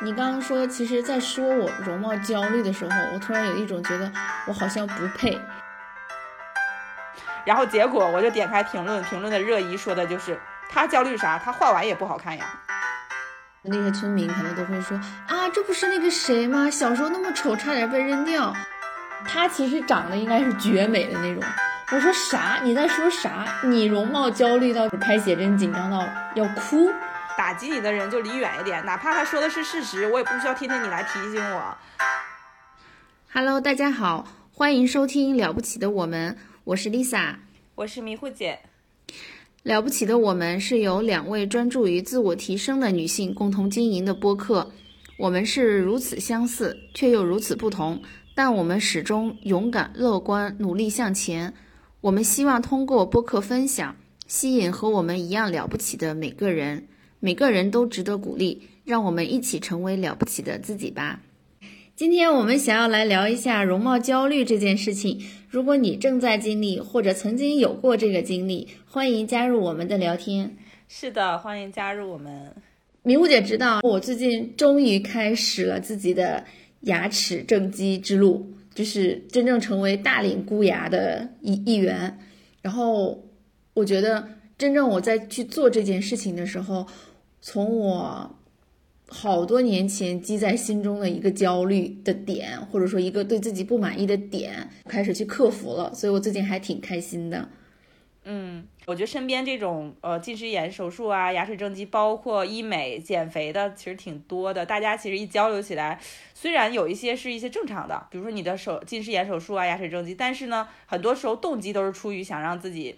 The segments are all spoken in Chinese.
你刚刚说，其实，在说我容貌焦虑的时候，我突然有一种觉得我好像不配。然后结果我就点开评论，评论的热议说的就是他焦虑啥？他画完也不好看呀。那些村民可能都会说啊，这不是那个谁吗？小时候那么丑，差点被扔掉。他其实长得应该是绝美的那种。我说啥？你在说啥？你容貌焦虑到开写真紧张到要哭？打击你的人就离远一点，哪怕他说的是事实，我也不需要天天你来提醒我。Hello，大家好，欢迎收听《了不起的我们》，我是 Lisa，我是迷糊姐。了不起的我们是由两位专注于自我提升的女性共同经营的播客。我们是如此相似，却又如此不同，但我们始终勇敢、乐观、努力向前。我们希望通过播客分享，吸引和我们一样了不起的每个人。每个人都值得鼓励，让我们一起成为了不起的自己吧。今天我们想要来聊一下容貌焦虑这件事情。如果你正在经历，或者曾经有过这个经历，欢迎加入我们的聊天。是的，欢迎加入我们。迷雾姐知道，我最近终于开始了自己的牙齿正畸之路，就是真正成为大龄箍牙的一一员。然后，我觉得真正我在去做这件事情的时候。从我好多年前积在心中的一个焦虑的点，或者说一个对自己不满意的点，开始去克服了，所以我最近还挺开心的。嗯，我觉得身边这种呃近视眼手术啊、牙齿正畸，包括医美、减肥的，其实挺多的。大家其实一交流起来，虽然有一些是一些正常的，比如说你的手近视眼手术啊、牙齿正畸，但是呢，很多时候动机都是出于想让自己。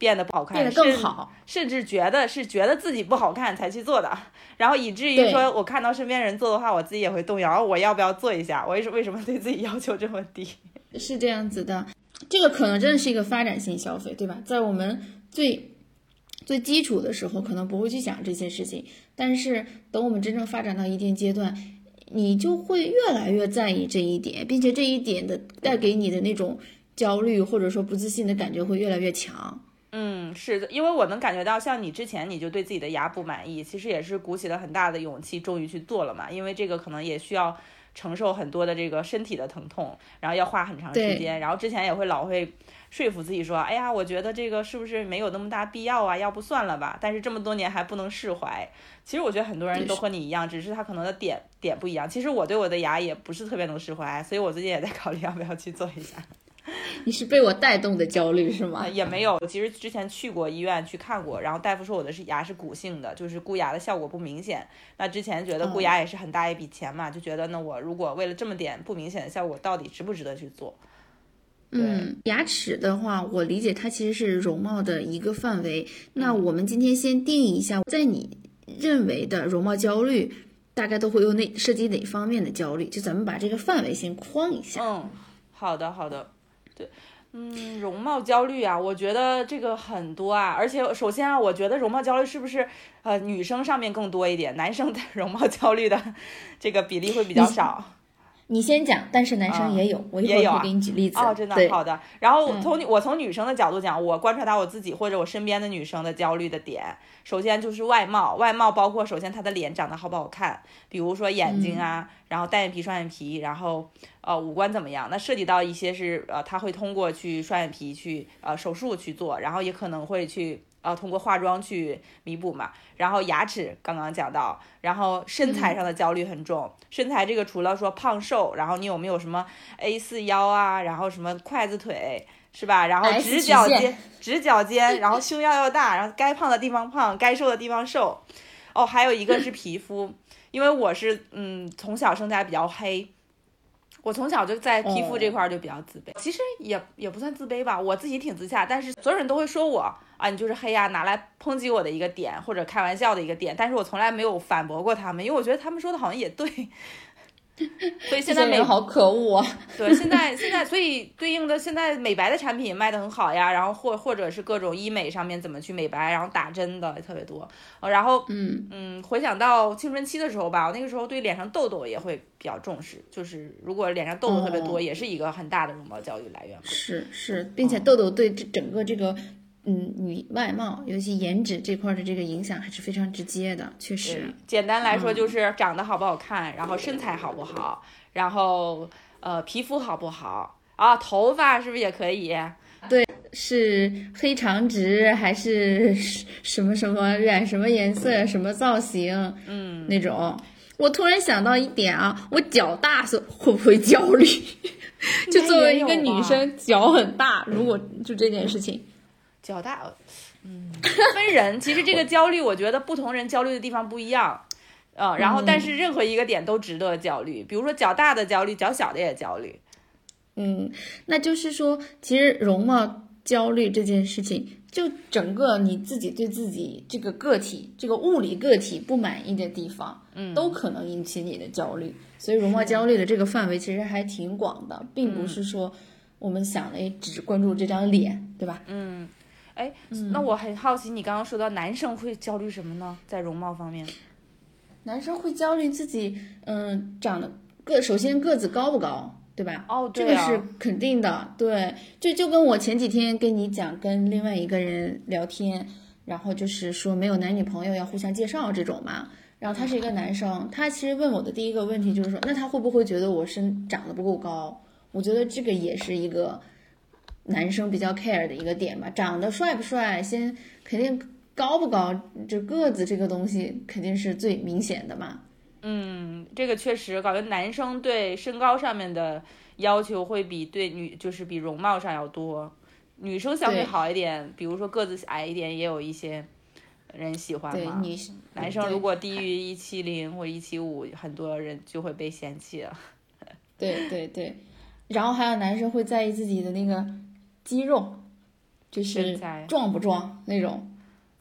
变得不好看，变得更好，甚至觉得是觉得自己不好看才去做的，然后以至于说我看到身边人做的话，我自己也会动摇，我要不要做一下？我为什为什么对自己要求这么低？是这样子的，这个可能真的是一个发展性消费，对吧？在我们最最基础的时候，可能不会去想这些事情，但是等我们真正发展到一定阶段，你就会越来越在意这一点，并且这一点的带给你的那种焦虑或者说不自信的感觉会越来越强。嗯，是的，因为我能感觉到，像你之前你就对自己的牙不满意，其实也是鼓起了很大的勇气，终于去做了嘛。因为这个可能也需要承受很多的这个身体的疼痛，然后要花很长时间。然后之前也会老会说服自己说，哎呀，我觉得这个是不是没有那么大必要啊？要不算了吧。但是这么多年还不能释怀。其实我觉得很多人都和你一样，只是他可能的点点不一样。其实我对我的牙也不是特别能释怀，所以我最近也在考虑要不要去做一下。你是被我带动的焦虑是吗？也没有，其实之前去过医院去看过，然后大夫说我的是牙是骨性的，就是箍牙的效果不明显。那之前觉得箍牙也是很大一笔钱嘛，就觉得那我如果为了这么点不明显的效果，到底值不值得去做？嗯，牙齿的话，我理解它其实是容貌的一个范围。那我们今天先定义一下，在你认为的容貌焦虑，大概都会有哪涉及哪方面的焦虑？就咱们把这个范围先框一下。嗯，好的，好的。对，嗯，容貌焦虑啊，我觉得这个很多啊，而且首先啊，我觉得容貌焦虑是不是呃女生上面更多一点，男生的 容貌焦虑的这个比例会比较少。你先讲，但是男生也有，我一会儿会给你举例子。哦，真的，好的。然后从我从女生的角度讲，我观察到我自己或者我身边的女生的焦虑的点，首先就是外貌，外貌包括首先她的脸长得好不好看，比如说眼睛啊，然后单眼皮、双眼皮，然后呃五官怎么样？那涉及到一些是呃，她会通过去双眼皮去呃手术去做，然后也可能会去。呃，通过化妆去弥补嘛，然后牙齿刚刚讲到，然后身材上的焦虑很重。身材这个除了说胖瘦，然后你有没有什么 A 四腰啊，然后什么筷子腿是吧？然后直角肩，直角肩，然后胸要要大，然后该胖的地方胖，该瘦的地方瘦。哦，还有一个是皮肤，因为我是嗯从小身材比较黑。我从小就在皮肤这块就比较自卑，其实也也不算自卑吧，我自己挺自洽，但是所有人都会说我啊，你就是黑呀，拿来抨击我的一个点或者开玩笑的一个点，但是我从来没有反驳过他们，因为我觉得他们说的好像也对。所以现在美好可恶啊！对，现在现在所以对应的现在美白的产品卖的很好呀，然后或或者是各种医美上面怎么去美白，然后打针的也特别多。然后嗯嗯，回想到青春期的时候吧，我那个时候对脸上痘痘也会比较重视，就是如果脸上痘痘特别多，也是一个很大的容貌焦虑来源。是是，并且痘痘对这整个这个嗯，女外貌，尤其颜值这块的这个影响还是非常直接的，确实。简单来说就是长得好不好看，然后身材好不好，然后呃皮肤好不好啊，头发是不是也可以？对，是黑长直还是 什么什么染什么颜色什么造型？嗯，那种。我突然想到一点啊，我脚大是会不会焦虑？就作为一个女生，脚很大，如果就这件事情。脚大，嗯，分人。其实这个焦虑，我觉得不同人焦虑的地方不一样，嗯，然后但是任何一个点都值得焦虑。比如说较大的焦虑，较小的也焦虑。嗯，那就是说，其实容貌焦虑这件事情，就整个你自己对自己这个个体、这个物理个体不满意的地方，嗯，都可能引起你的焦虑。所以容貌焦虑的这个范围其实还挺广的，并不是说我们想的只关注这张脸，对吧？嗯。哎，那我很好奇，你刚刚说到男生会焦虑什么呢？在容貌方面，男生会焦虑自己，嗯，长得个首先个子高不高，对吧？哦，这个是肯定的。对，就就跟我前几天跟你讲，跟另外一个人聊天，然后就是说没有男女朋友要互相介绍这种嘛。然后他是一个男生，他其实问我的第一个问题就是说，那他会不会觉得我身长得不够高？我觉得这个也是一个。男生比较 care 的一个点吧，长得帅不帅，先肯定高不高，这个子这个东西肯定是最明显的嘛。嗯，这个确实，感觉男生对身高上面的要求会比对女，就是比容貌上要多。女生相对好一点，比如说个子矮一点，也有一些人喜欢嘛。女男生如果低于一七零或一七五，很多人就会被嫌弃了。对对对，然后还有男生会在意自己的那个。肌肉就是壮不壮那种，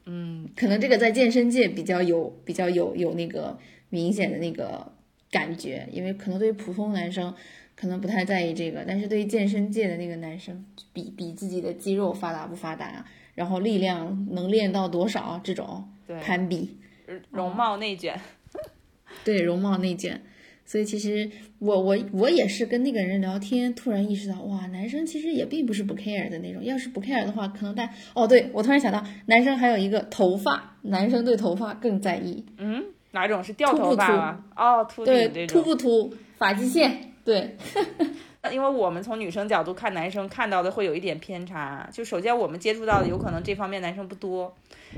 嗯，可能这个在健身界比较有比较有有那个明显的那个感觉，因为可能对于普通男生可能不太在意这个，但是对于健身界的那个男生，比比自己的肌肉发达不发达，然后力量能练到多少这种攀比，容貌内卷，对容貌内卷。所以其实我我我也是跟那个人聊天，突然意识到，哇，男生其实也并不是不 care 的那种。要是不 care 的话，可能大哦，对我突然想到，男生还有一个头发，男生对头发更在意。嗯，哪种是掉头发吗？哦，秃对，秃不秃，发际线，对。因为我们从女生角度看男生，看到的会有一点偏差。就首先我们接触到的有可能这方面男生不多，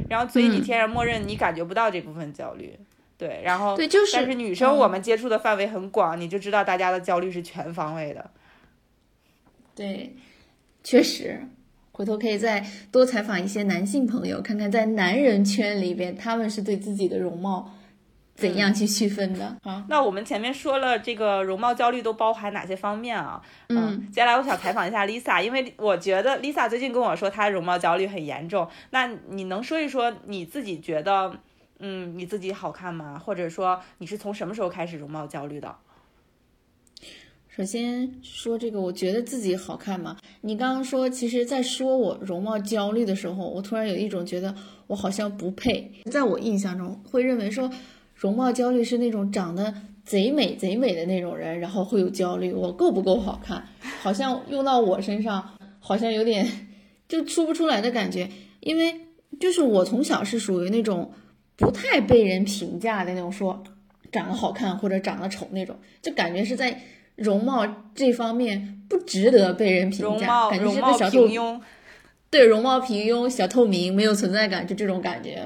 然后所以你天然默认你感觉不到这部分焦虑。对，然后对，就是，但是女生我们接触的范围很广，你就知道大家的焦虑是全方位的。对，确实，回头可以再多采访一些男性朋友，看看在男人圈里边他们是对自己的容貌怎样去区分的。好，那我们前面说了这个容貌焦虑都包含哪些方面啊？嗯，接下来我想采访一下 Lisa，因为我觉得 Lisa 最近跟我说她容貌焦虑很严重，那你能说一说你自己觉得？嗯，你自己好看吗？或者说你是从什么时候开始容貌焦虑的？首先说这个，我觉得自己好看吗？你刚刚说，其实，在说我容貌焦虑的时候，我突然有一种觉得我好像不配。在我印象中，会认为说容貌焦虑是那种长得贼美贼美的那种人，然后会有焦虑，我够不够好看？好像用到我身上，好像有点 就说不出来的感觉。因为就是我从小是属于那种。不太被人评价的那种，说长得好看或者长得丑那种，就感觉是在容貌这方面不值得被人评价，感觉是个小透明。对，容貌平庸、小透明、没有存在感，就这种感觉。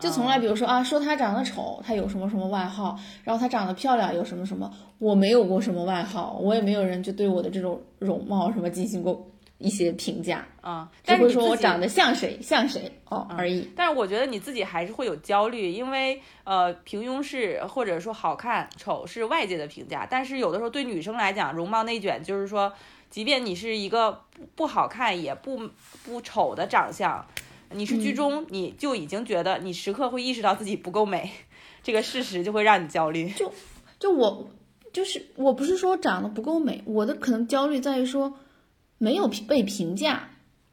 就从来，比如说啊，说他长得丑，他有什么什么外号，然后他长得漂亮，有什么什么，我没有过什么外号，我也没有人就对我的这种容貌什么进行过。一些评价啊，只会说我长得像谁像谁哦而已。但是我觉得你自己还是会有焦虑，因为呃，平庸是或者说好看丑是外界的评价，但是有的时候对女生来讲，容貌内卷就是说，即便你是一个不好看也不不丑的长相，你是居中，你就已经觉得你时刻会意识到自己不够美，这个事实就会让你焦虑。就就我就是我不是说长得不够美，我的可能焦虑在于说。没有被评价，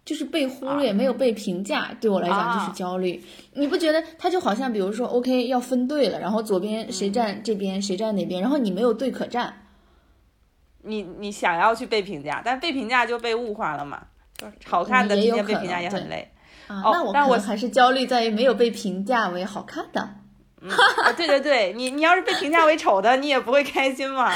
就是被忽略，没有被评价，对我来讲就是焦虑。你不觉得他就好像，比如说，OK，要分队了，然后左边谁站这边，谁站那边，然后你没有队可站，你你想要去被评价，但被评价就被物化了嘛？就是好看的今天被评价也很累。啊，哦那我但我还是焦虑在于没有被评价为好看的。啊，对对对，你你要是被评价为丑的，你也不会开心嘛。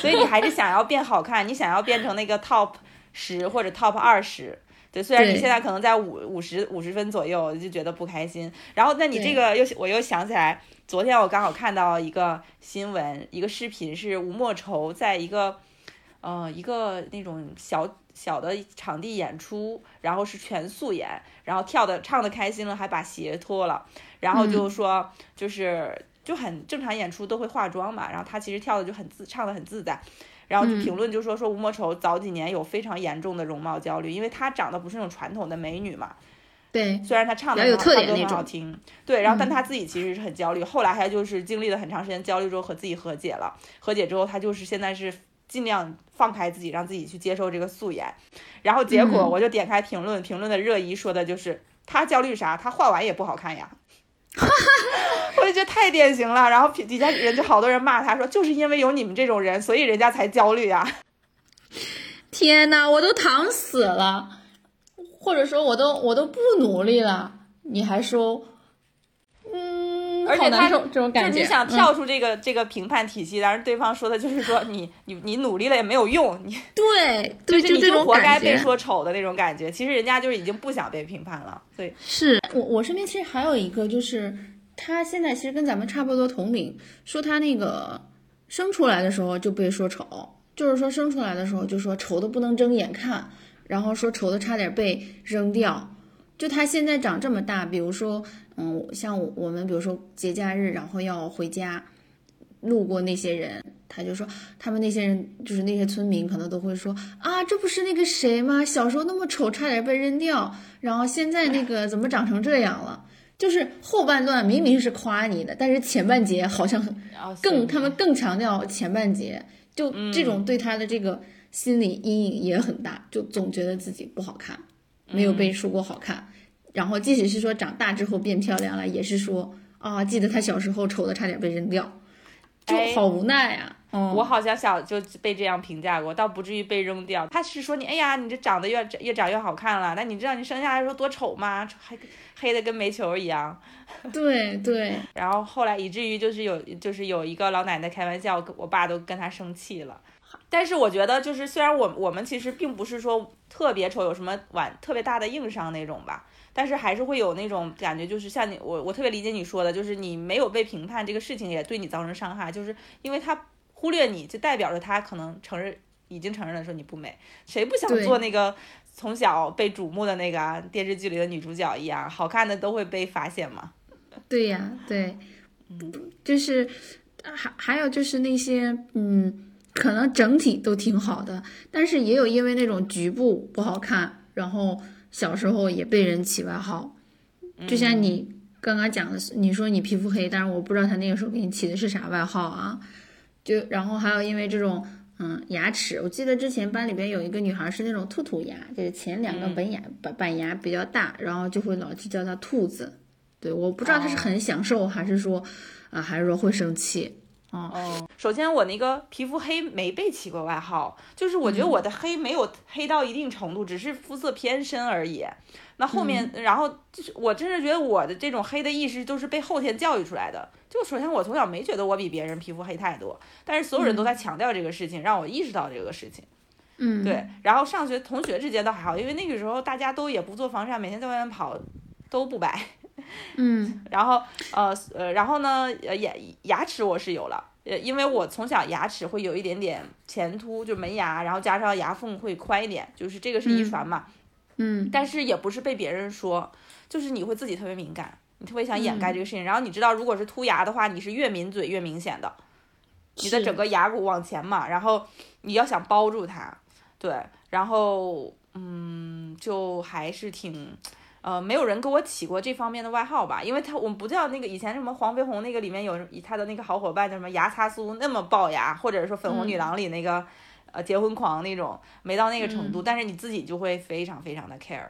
所以你还是想要变好看，你想要变成那个 top 十或者 top 二十。对，虽然你现在可能在五五十五十分左右，就觉得不开心。然后，那你这个又我又想起来，昨天我刚好看到一个新闻，一个视频是吴莫愁在一个呃一个那种小小的场地演出，然后是全素颜，然后跳的唱的开心了，还把鞋脱了，然后就说就是就很正常演出都会化妆嘛，然后他其实跳的就很自唱的很自在。然后就嗯。评论就说说吴莫愁早几年有非常严重的容貌焦虑，因为她长得不是那种传统的美女嘛，对，虽然她唱的比较有特点那很好听，对，然后但嗯。她自己其实是很焦虑，后来她就是经历了很长时间焦虑之后和自己和解了，和解之后她就是现在是尽量放开自己，让自己去接受这个素颜，然后结果嗯。我就点开评论，评论的热议说的就是她焦虑啥，她画完也不好看呀。哈 哈我就觉得太典型了，然后底下人就好多人骂他说，就是因为有你们这种人，所以人家才焦虑啊。天呐，我都躺死了，或者说我都我都不努力了，你还说，而且他这种这种感觉。就你想嗯跳出这个、这个评判体系，但是对方说的就是说你你你努力了也没有用，你对对，就是你就这种活该被。说丑的那种感觉。其实人家就是已经不想被评判了，所以是我我身边其实还有一个，就是他现在其实跟咱们差不多同龄，说他那个生出来的时候就被说丑，就是说生出来的时候就说丑的不能睁眼看，然后说丑的差点被扔掉。就他现在长这么大，比如说，嗯，像我我们比如说节假日，然后要回家，路过那些人，他就说他们那些人就是那些村民可能都会说啊，这不是那个谁吗？小时候那么丑，差点被扔掉，然后现在那个怎么长成这样了？就是后半段明明是夸你的，但是前半节好像更他们更强调前半节，就这种对他的这个心理阴影也很大，就总觉得自己不好看，没有被说过好看。然后即使是说长大之后变漂亮了，也是说啊，记得他小时候丑的差点被扔掉，就哎好无奈啊。嗯，我好像小就被这样评价过，倒不至于被扔掉。他是说你，哎呀，你这长得越越长越好看了。那你知道你生下来的时候多丑吗？还黑的跟煤球一样。对对，然后后来以至于就是有就是有一个老奶奶开玩笑，我爸都跟他生气了。但是我觉得就是虽然我我们其实并不是说特别丑，有什么晚特别大的硬伤那种吧，但是还是会有那种感觉，就是像你我我特别理解你说的，就是你没有被评判这个事情也对你造成伤害，就是因为他忽略你，就代表着他可能承认已经承认了说你不美，谁不想做那个从小被瞩目的那个啊电视剧里的女主角一样，好看的都会被发现嘛。对呀，对，就是还还有就是那些嗯，可能整体都挺好的，但是也有因为那种局部不好看，然后小时候也被人起外号，就像你刚刚讲的，你说你皮肤黑，但是我不知道他那个时候给你起的是啥外号啊，就然后还有因为这种。嗯，牙齿，我记得之前班里边有一个女孩是那种兔兔牙，就是前两个本牙板板牙比较大，然后就会老去叫她兔子。对，我不知道她是很享受，还是说，啊、还是说会生气。哦，首先我那个皮肤黑没被起过外号，就是我觉得我的黑没有黑到一定程度，只是肤色偏深而已。那后面，然后就是我真是觉得我的这种黑的意识都是被后天教育出来的。就首先我从小没觉得我比别人皮肤黑太多，但是所有人都在强调这个事情，让我意识到这个事情。嗯，对，然后上学同学之间倒还好，因为那个时候大家都也不做防晒，每天在外面跑都不白。嗯。然后呃呃，然后呢，呃牙牙齿我是有了，呃，因为我从小牙齿会有一点点前凸，就门牙，然后加上牙缝会宽一点，就是这个是遗传嘛。嗯。但是也不是被别人说，就是你会自己特别敏感，你特别想掩嗯。盖这个事情。然后你知道，如果是凸牙的话，你是越抿嘴越明显的，你的整个牙骨往前嘛，然后你要想包住它，对，然后嗯，就还是挺。呃，没有人给我起过这方面的外号吧，因为他我们不叫那个以前什么黄飞鸿那个里面有他的那个好伙伴叫什么牙擦苏那么龅牙，或者说粉红女郎里那个、呃结婚狂那种，没到那个程度，但是你自己就会非常非常的 care，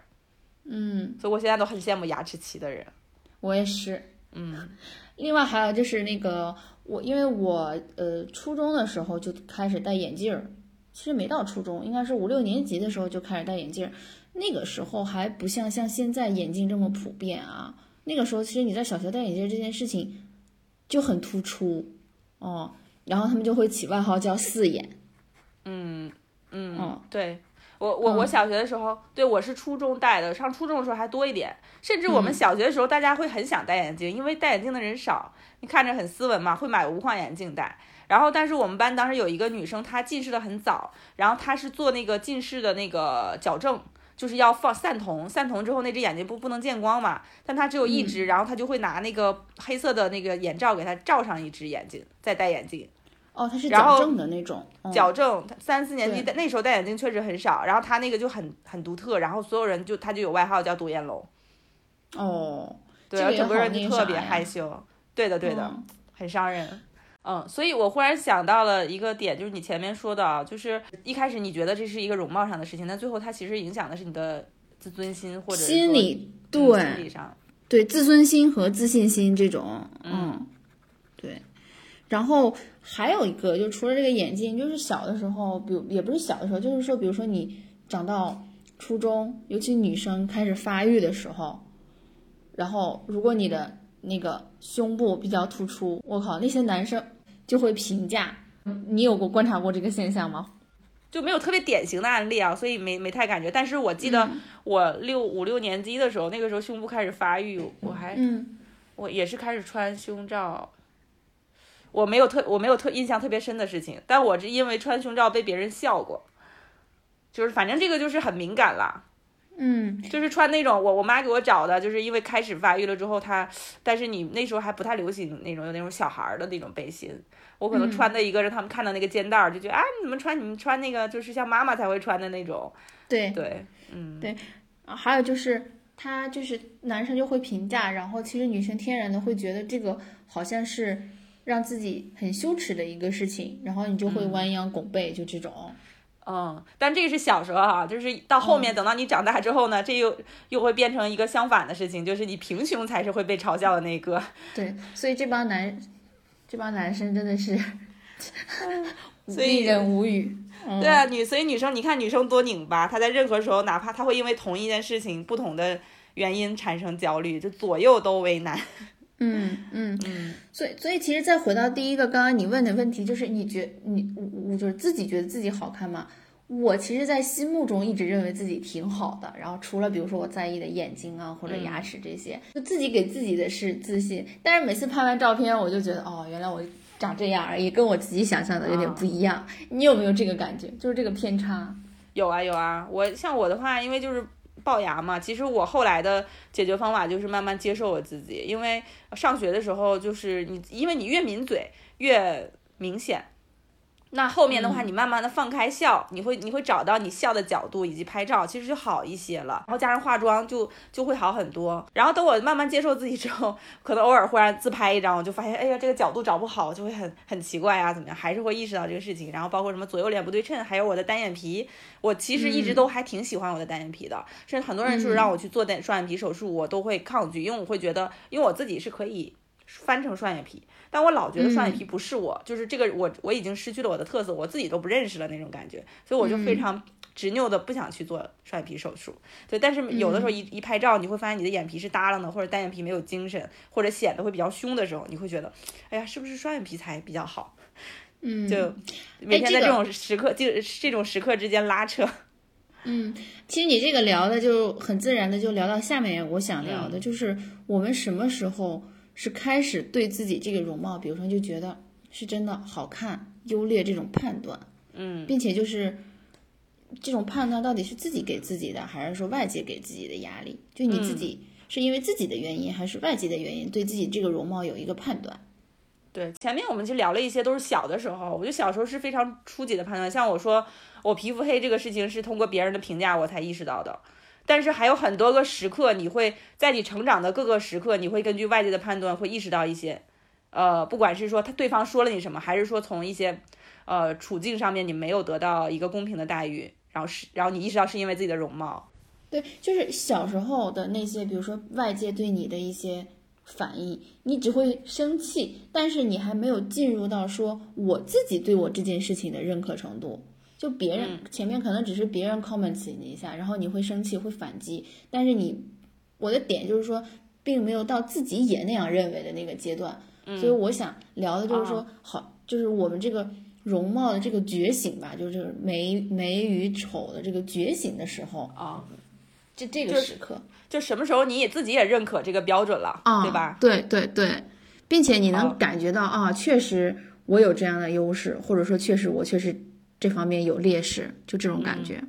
嗯，所以我现在都很羡慕牙齿齐的人。我也是。嗯另外还有就是那个我，因为我呃初中的时候就开始戴眼镜儿，其实没到初中，应该是五六年级的时候就开始戴眼镜儿。那个时候还不像像现在眼镜这么普遍啊。那个时候其实你在小学戴眼镜这件事情就很突出哦，然后他们就会起外号叫四眼。嗯嗯嗯，对我我我小学的时候，对我是初中戴的，上初中的时候还多一点，甚至我们小学的时候大家会很想戴眼镜，因为戴眼镜的人少，你看着很斯文嘛，会买无框眼镜戴。然后，但是我们班当时有一个女生，她近视的很早，然后她是做那个近视的那个矫正，就是要放散瞳，散瞳之后那只眼睛不不能见光嘛，但他只有一只，然后他就会拿那个黑色的那个眼罩给他罩上一只眼睛，再戴眼镜。哦，他是然后矫正的那种。嗯矫正，三四年级那时候戴眼镜确实很少，然后他那个就很很独特，然后所有人就他就有外号叫独眼龙，哦，对，然后整个人就特别害羞，对的对的。嗯很伤人。嗯，所以我忽然想到了一个点，就是你前面说的啊，就是一开始你觉得这是一个容貌上的事情，但最后它其实影响的是你的自尊心或者心理嗯对心理上。对自尊心和自信心这种，嗯，对。然后还有一个，就除了这个眼镜，就是小的时候，比如也不是小的时候，就是说，比如说你长到初中，尤其女生开始发育的时候，然后如果你的那个胸部比较突出，我靠，那些男生就会评价。你有过观察过这个现象吗？就没有特别典型的案例啊，所以没没太感觉。但是我记得嗯我六五六年级的时候，那个时候胸部开始发育，我还嗯我也是开始穿胸罩。我没有特我没有特印象特别深的事情，但我是因为穿胸罩被别人笑过，就是反正这个就是很敏感啦。嗯。就是穿那种我我妈给我找的，就是因为开始发育了之后，她但是你那时候还不太流行那种有那种小孩儿的那种背心，我可能嗯。穿的一个是他们看到那个肩带儿就觉得啊你怎么穿你们穿那个就是像妈妈才会穿的那种，对。对，嗯，对，还有就是他就是男生就会评价，然后其实女生天然的会觉得这个好像是让自己很羞耻的一个事情，然后你就会弯腰拱背，就这种。嗯，但这个是小时候哈、就是到后面等到你长大之后呢，这又又会变成一个相反的事情，就是你平胸才是会被嘲笑的那个。对，所以这帮男这帮男生真的是 所以令人无语。嗯、对啊，女所以女生你看女生多拧巴，她在任何时候，哪怕她会因为同一件事情不同的原因产生焦虑，就左右都为难。嗯嗯，嗯所以所以其实再回到第一个刚刚你问的问题，就是你觉你我我就是自己觉得自己好看吗？我其实，在心目中一直认为自己挺好的，然后除了比如说我在意的眼睛啊或者牙齿这些，就自己给自己的是自信。但是每次拍完照片，我就觉得哦，原来我长这样而已，跟我自己想象的有点不一样。你有没有这个感觉？就是这个偏差？有啊有啊，我像我的话，因为就是龅牙嘛，其实我后来的解决方法就是慢慢接受我自己，因为上学的时候就是你，因为你越抿嘴越明显。那后面的话，你慢慢的放开笑，你会你会找到你笑的角度，以及拍照，其实就好一些了。然后加上化妆就就会好很多。然后等我慢慢接受自己之后，可能偶尔忽然自拍一张，我就发现，哎呀，这个角度找不好，就会很很奇怪啊，怎么样？还是会意识到这个事情。然后包括什么左右脸不对称，还有我的单眼皮，我其实一直都还挺喜欢我的单眼皮的。甚至很多人就是让我去做单双眼皮手术，我都会抗拒，因为我会觉得，因为我自己是可以翻成双眼皮。但我老觉得双眼皮不是我，就是这个我我已经失去了我的特色，我自己都不认识了那种感觉，所以我就非常执拗的不想去做双眼皮手术。对，但是有的时候一一拍照，你会发现你的眼皮是耷拉的，或者单眼皮没有精神，或者显得会比较凶的时候，你会觉得，哎呀，是不是双眼皮才比较好？嗯，就每天在这种时刻，就这种时刻之间拉扯。嗯，其实你这个聊的就很自然的就聊到下面我想聊嗯的，就是我们什么时候是开始对自己这个容貌，比如说就觉得是真的好看、优劣这种判断，嗯并且就是这种判断到底是自己给自己的，还是说外界给自己的压力？就你自己是因为自己的原因，还是外界的原因，对自己这个容貌有一个判断？对，前面我们就聊了一些，都是小的时候。我觉得小时候是非常初级的判断，像我说我皮肤黑这个事情是通过别人的评价我才意识到的。但是还有很多个时刻，你会在你成长的各个时刻，你会根据外界的判断会意识到一些，呃，不管是说他对方说了你什么，还是说从一些呃处境上面你没有得到一个公平的待遇，然后是然后你意识到是因为自己的容貌。对，就是小时候的那些，比如说外界对你的一些反应，你只会生气，但是你还没有进入到说我自己对我这件事情的认可程度。就别人前面可能只是别人 comments 你一下，然后你会生气会反击，但是你我的点就是说，并没有到自己也那样认为的那个阶段。所以我想聊的就是说，好，就是我们这个容貌的这个觉醒吧，就是美美与丑的这个觉醒的时候啊，就这个时刻，就什么时候你也自己也认可这个标准了，啊对吧？对对对，并且你能感觉到啊，确实我有这样的优势，或者说确实我确实这方面有劣势，就这种感觉。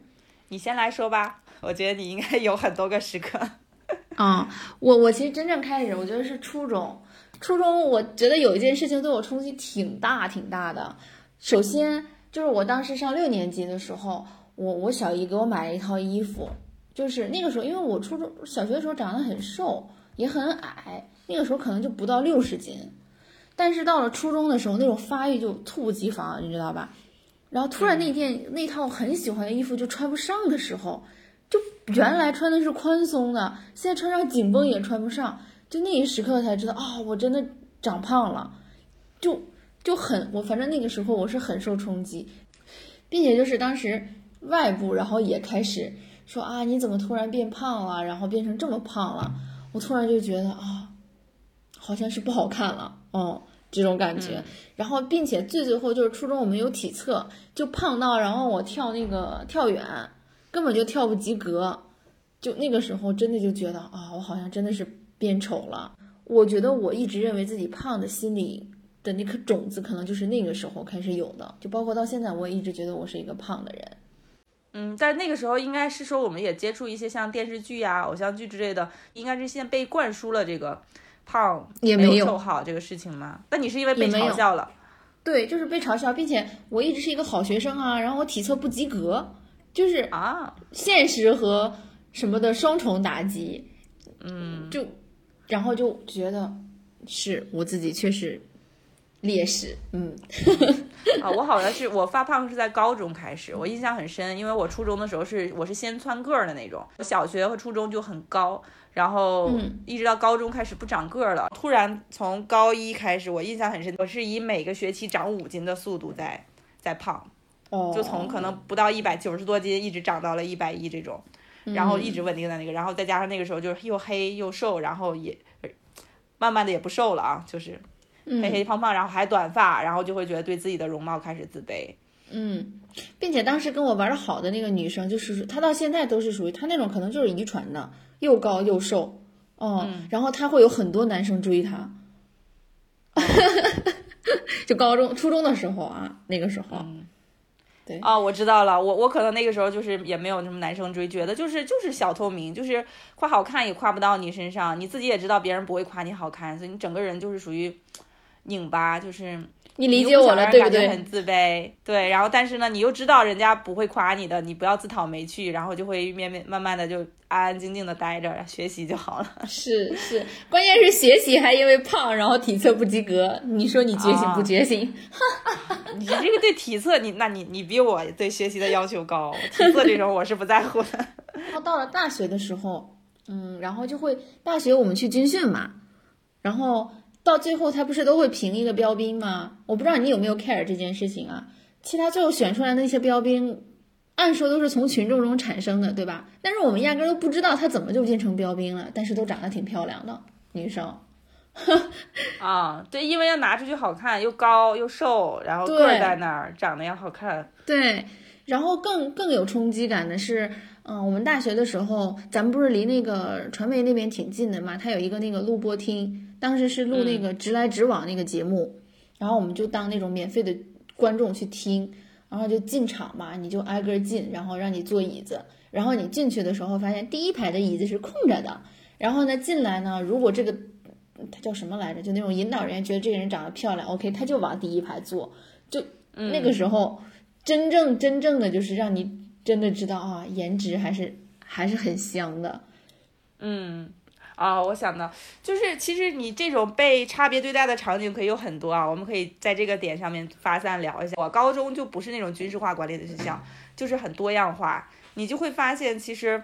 你先来说吧，我觉得你应该有很多个时刻。嗯，我我其实真正开始，我觉得是初中。初中，我觉得有一件事情对我冲击挺大挺大的。首先就是我当时上六年级的时候，我我小姨给我买了一套衣服，就是那个时候，因为我初中小学的时候长得很瘦，也很矮，那个时候可能就不到六十斤。但是到了初中的时候，那种发育就猝不及防，你知道吧？然后突然那件那套很喜欢的衣服就穿不上的时候，就原来穿的是宽松的，现在穿上紧绷也穿不上。就那一时刻才知道啊，我真的长胖了，就就很我反正那个时候我是很受冲击，并且就是当时外部然后也开始说啊你怎么突然变胖了，然后变成这么胖了，我突然就觉得啊，好像是不好看了哦这种感觉，然后并且最最后就是初中我们有体测，就胖到然后我跳那个跳远根本就跳不及格，就那个时候真的就觉得啊我好像真的是。变丑了，我觉得我一直认为自己胖的心理的那颗种子，可能就是那个时候开始有的，就包括到现在，我也一直觉得我是一个胖的人。嗯，但那个时候应该是说，我们也接触一些像电视剧呀、偶像剧之类的，应该是先被灌输了这个胖也没有瘦好这个事情吗？但你是因为被嘲笑了？对，就是被嘲笑，并且我一直是一个好学生啊，然后我体测不及格，就是啊，现实和什么的双重打击，嗯，就。然后就觉得是我自己确实劣势，嗯，啊，我好像是我发胖是在高中开始，我印象很深，因为我初中的时候是我是先窜个儿的那种，小学和初中就很高，然后一直到高中开始不长个儿了，突然从高一开始，我印象很深，我是以每个学期长五斤的速度在在胖，哦，就从可能不到一百九十多斤，一直长到了一百一这种。然后一直稳定在那个，然后再加上那个时候就是又黑又瘦，然后也慢慢的也不瘦了啊，就是黑黑胖胖，然后还短发，然后就会觉得对自己的容貌开始自卑。嗯，并且当时跟我玩的好的那个女生，就是她到现在都是属于她那种可能就是遗传的，又高又瘦，嗯，然后他会有很多男生追他，就高中初中的时候啊，那个时候。哦，我知道了，我我可能那个时候就是也没有什么男生追，觉得就是就是小透明，就是夸好看也夸不到你身上，你自己也知道别人不会夸你好看，所以你整个人就是属于拧巴，就是你理解我了，对不对？很自卑，对，然后但是呢，你又知道人家不会夸你的，你不要自讨没趣，然后就会面面慢慢的就安安静静的待着学习就好了。是是，关键是学习还因为胖，然后体测不及格，你说你觉醒不觉醒？你这个对体测，你那你你比我对学习的要求高。体测这种我是不在乎的。然 后到了大学的时候，嗯，然后就会大学我们去军训嘛，然后到最后他不是都会评一个标兵吗？我不知道你有没有 care 这件事情啊？其他最后选出来的那些标兵，按说都是从群众中产生的，对吧？但是我们压根都不知道他怎么就变成标兵了，但是都长得挺漂亮的女生。啊，对，因为要拿出去好看，又高又瘦，然后个儿在那儿，长得也好看。对，然后更更有冲击感的是，嗯，我们大学的时候，咱们不是离那个传媒那边挺近的嘛，它有一个那个录播厅，当时是录那个直来直往那个节目，然后我们就当那种免费的观众去听，然后就进场嘛，你就挨个进，然后让你坐椅子，然后你进去的时候发现第一排的椅子是空着的，然后呢进来呢，如果这个。他叫什么来着？就那种引导人员觉得这个人长得漂亮，OK，他就往第一排坐。就那个时候，真正真正的就是让你真的知道啊，颜值还是还是很香的。嗯，啊，我想到就是，其实你这种被差别对待的场景可以有很多啊，我们可以在这个点上面发散聊一下。我高中就不是那种军事化管理的学校，就是很多样化，你就会发现其实，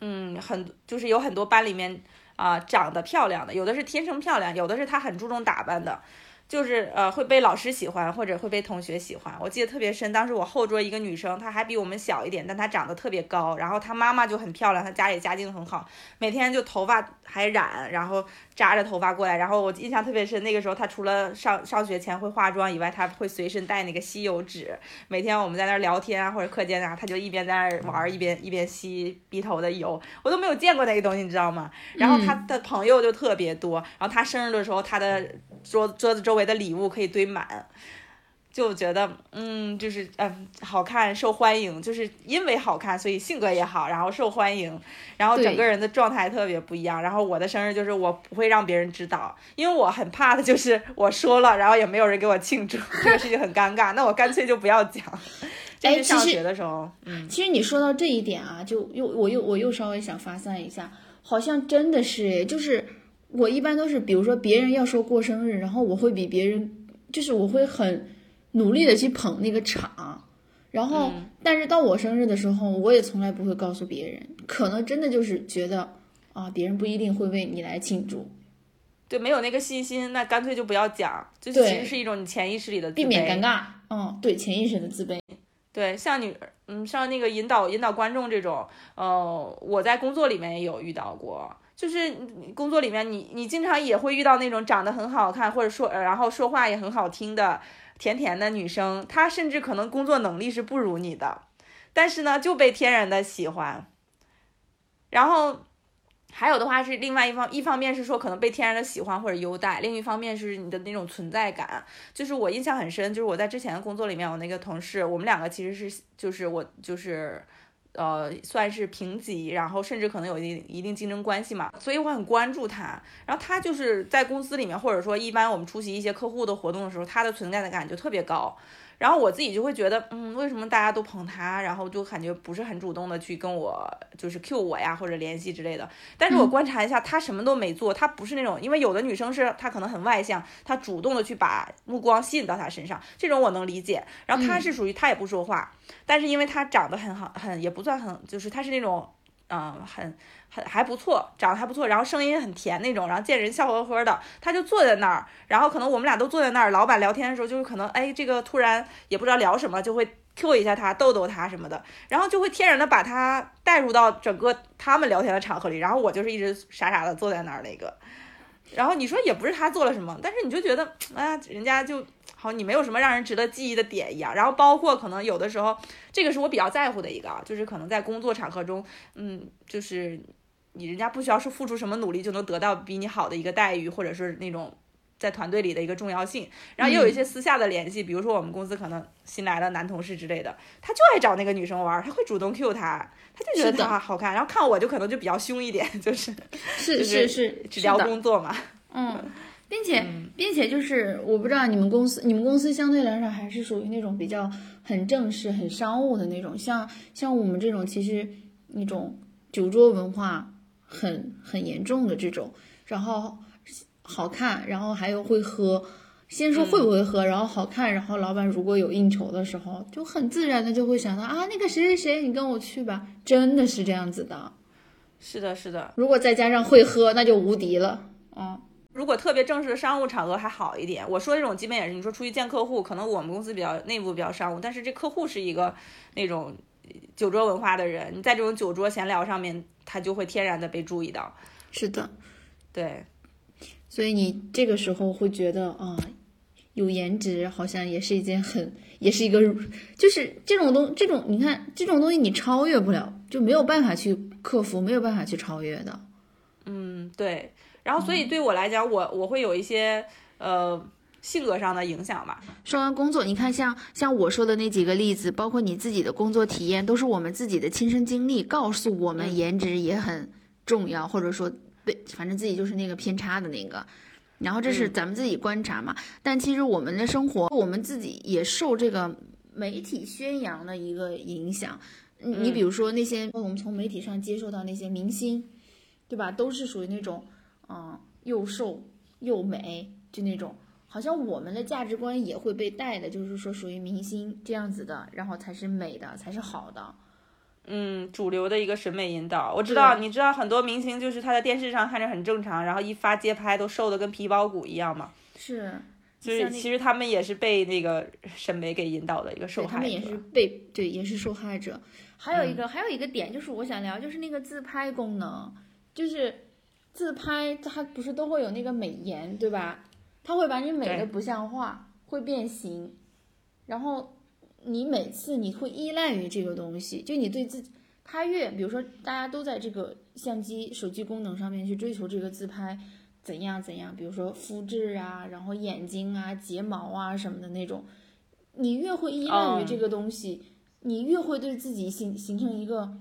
嗯，很就是有很多班里面。啊，长得漂亮的，有的是天生漂亮，有的是她很注重打扮的，就是呃会被老师喜欢或者会被同学喜欢。我记得特别深，当时我后桌一个女生，她还比我们小一点，但她长得特别高，然后她妈妈就很漂亮，她家里家境很好，每天就头发还染，然后扎着头发过来。然后我印象特别深，那个时候她除了上上学前会化妆以外，她会随身带那个吸油纸。每天我们在那儿聊天啊或者课间啊，她就一边在那儿玩一边一边吸鼻头的油，我都没有见过那个东西，你知道吗？然后她的朋友就特别多，然后她生日的时候，她的桌桌子周围的礼物可以堆满，就觉得嗯，就是嗯，好看受欢迎，就是因为好看，所以性格也好，然后受欢迎，然后整个人的状态特别不一样。然后我的生日就是我不会让别人知道，因为我很怕的就是我说了，然后也没有人给我庆祝，这个事情很尴尬。那我干脆就不要讲。哎，上学的时候，嗯，其实你说到这一点啊，就又我又我又稍微想发散一下，好像真的是，就是。我一般都是，比如说别人要说过生日，然后我会比别人，就是我会很努力的去捧那个场，然后，但是到我生日的时候，我也从来不会告诉别人，可能真的就是觉得啊，别人不一定会为你来庆祝，对，没有那个信心，那干脆就不要讲，就其实是一种你潜意识里的避免尴尬，嗯，对，潜意识的自卑，对，像你，嗯，像那个引导引导观众这种，呃，我在工作里面也有遇到过。就是工作里面，你你经常也会遇到那种长得很好看，或者说然后说话也很好听的甜甜的女生，她甚至可能工作能力是不如你的，但是呢就被天然的喜欢。然后还有的话是另外一方，一方面是说可能被天然的喜欢或者优待，另一方面是你的那种存在感。就是我印象很深，就是我在之前的工作里面，我那个同事，我们两个其实是就是我就是。呃，算是平级，然后甚至可能有一定一定竞争关系嘛，所以我很关注他。然后他就是在公司里面，或者说一般我们出席一些客户的活动的时候，他的存在的感就特别高。然后我自己就会觉得，嗯，为什么大家都捧他，然后就感觉不是很主动的去跟我就是 Q 我呀或者联系之类的。但是我观察一下，他什么都没做，他不是那种，因为有的女生是她可能很外向，她主动的去把目光吸引到他身上，这种我能理解。然后他是属于他也不说话，但是因为他长得很好，很也不算很，就是他是那种，嗯，很。很还不错，长得还不错，然后声音很甜那种，然后见人笑呵呵的，他就坐在那儿，然后可能我们俩都坐在那儿，老板聊天的时候，就是可能哎，这个突然也不知道聊什么，就会 Q 一下他，逗逗他什么的，然后就会天然的把他带入到整个他们聊天的场合里，然后我就是一直傻傻的坐在那儿那个，然后你说也不是他做了什么，但是你就觉得 啊，人家就。好，你没有什么让人值得记忆的点一样，然后包括可能有的时候，这个是我比较在乎的一个，就是可能在工作场合中，嗯，就是你人家不需要是付出什么努力就能得到比你好的一个待遇，或者是那种在团队里的一个重要性。然后也有一些私下的联系，比如说我们公司可能新来的男同事之类的，他就爱找那个女生玩，他会主动 Q 她，他就觉得她好看，然后看我就可能就比较凶一点，就是是是是只聊工作嘛，嗯。并且，并且就是我不知道你们公司，你们公司相对来说还是属于那种比较很正式、很商务的那种，像像我们这种其实那种酒桌文化很很严重的这种，然后好看，然后还有会喝，先说会不会喝，然后好看，然后老板如果有应酬的时候，就很自然的就会想到啊，那个谁谁谁，你跟我去吧，真的是这样子的。是的，是的。如果再加上会喝，那就无敌了，嗯。如果特别正式的商务场合还好一点，我说这种基本也是你说出去见客户，可能我们公司比较内部比较商务，但是这客户是一个那种酒桌文化的人，你在这种酒桌闲聊上面，他就会天然的被注意到。是的，对，所以你这个时候会觉得啊，有颜值好像也是一件很，也是一个，就是这种东这种你看这种东西你超越不了，就没有办法去克服，没有办法去超越的。嗯，对。然后，所以对我来讲，我我会有一些呃性格上的影响吧。说完工作，你看像像我说的那几个例子，包括你自己的工作体验，都是我们自己的亲身经历，告诉我们颜值也很重要，或者说对，反正自己就是那个偏差的那个。然后这是咱们自己观察嘛。但其实我们的生活，我们自己也受这个媒体宣扬的一个影响。你比如说那些我们从媒体上接受到那些明星，对吧？都是属于那种。嗯，又瘦又美，就那种，好像我们的价值观也会被带的，就是说属于明星这样子的，然后才是美的，才是好的。嗯，主流的一个审美引导，我知道，你知道很多明星就是他在电视上看着很正常，然后一发街拍都瘦的跟皮包骨一样嘛。是，就是其实他们也是被那个审美给引导的一个受害者。他们也是被对，也是受害者。还有一个还有一个点就是我想聊，就是那个自拍功能，就是自拍它不是都会有那个美颜对吧？它会把你美的不像话，会变形，然后你每次你会依赖于这个东西，就你对自己他越，比如说大家都在这个相机手机功能上面去追求这个自拍。怎样怎样？比如说肤质啊，然后眼睛啊、睫毛啊什么的那种，你越会依赖于这个东西，你越会对自己形形成一个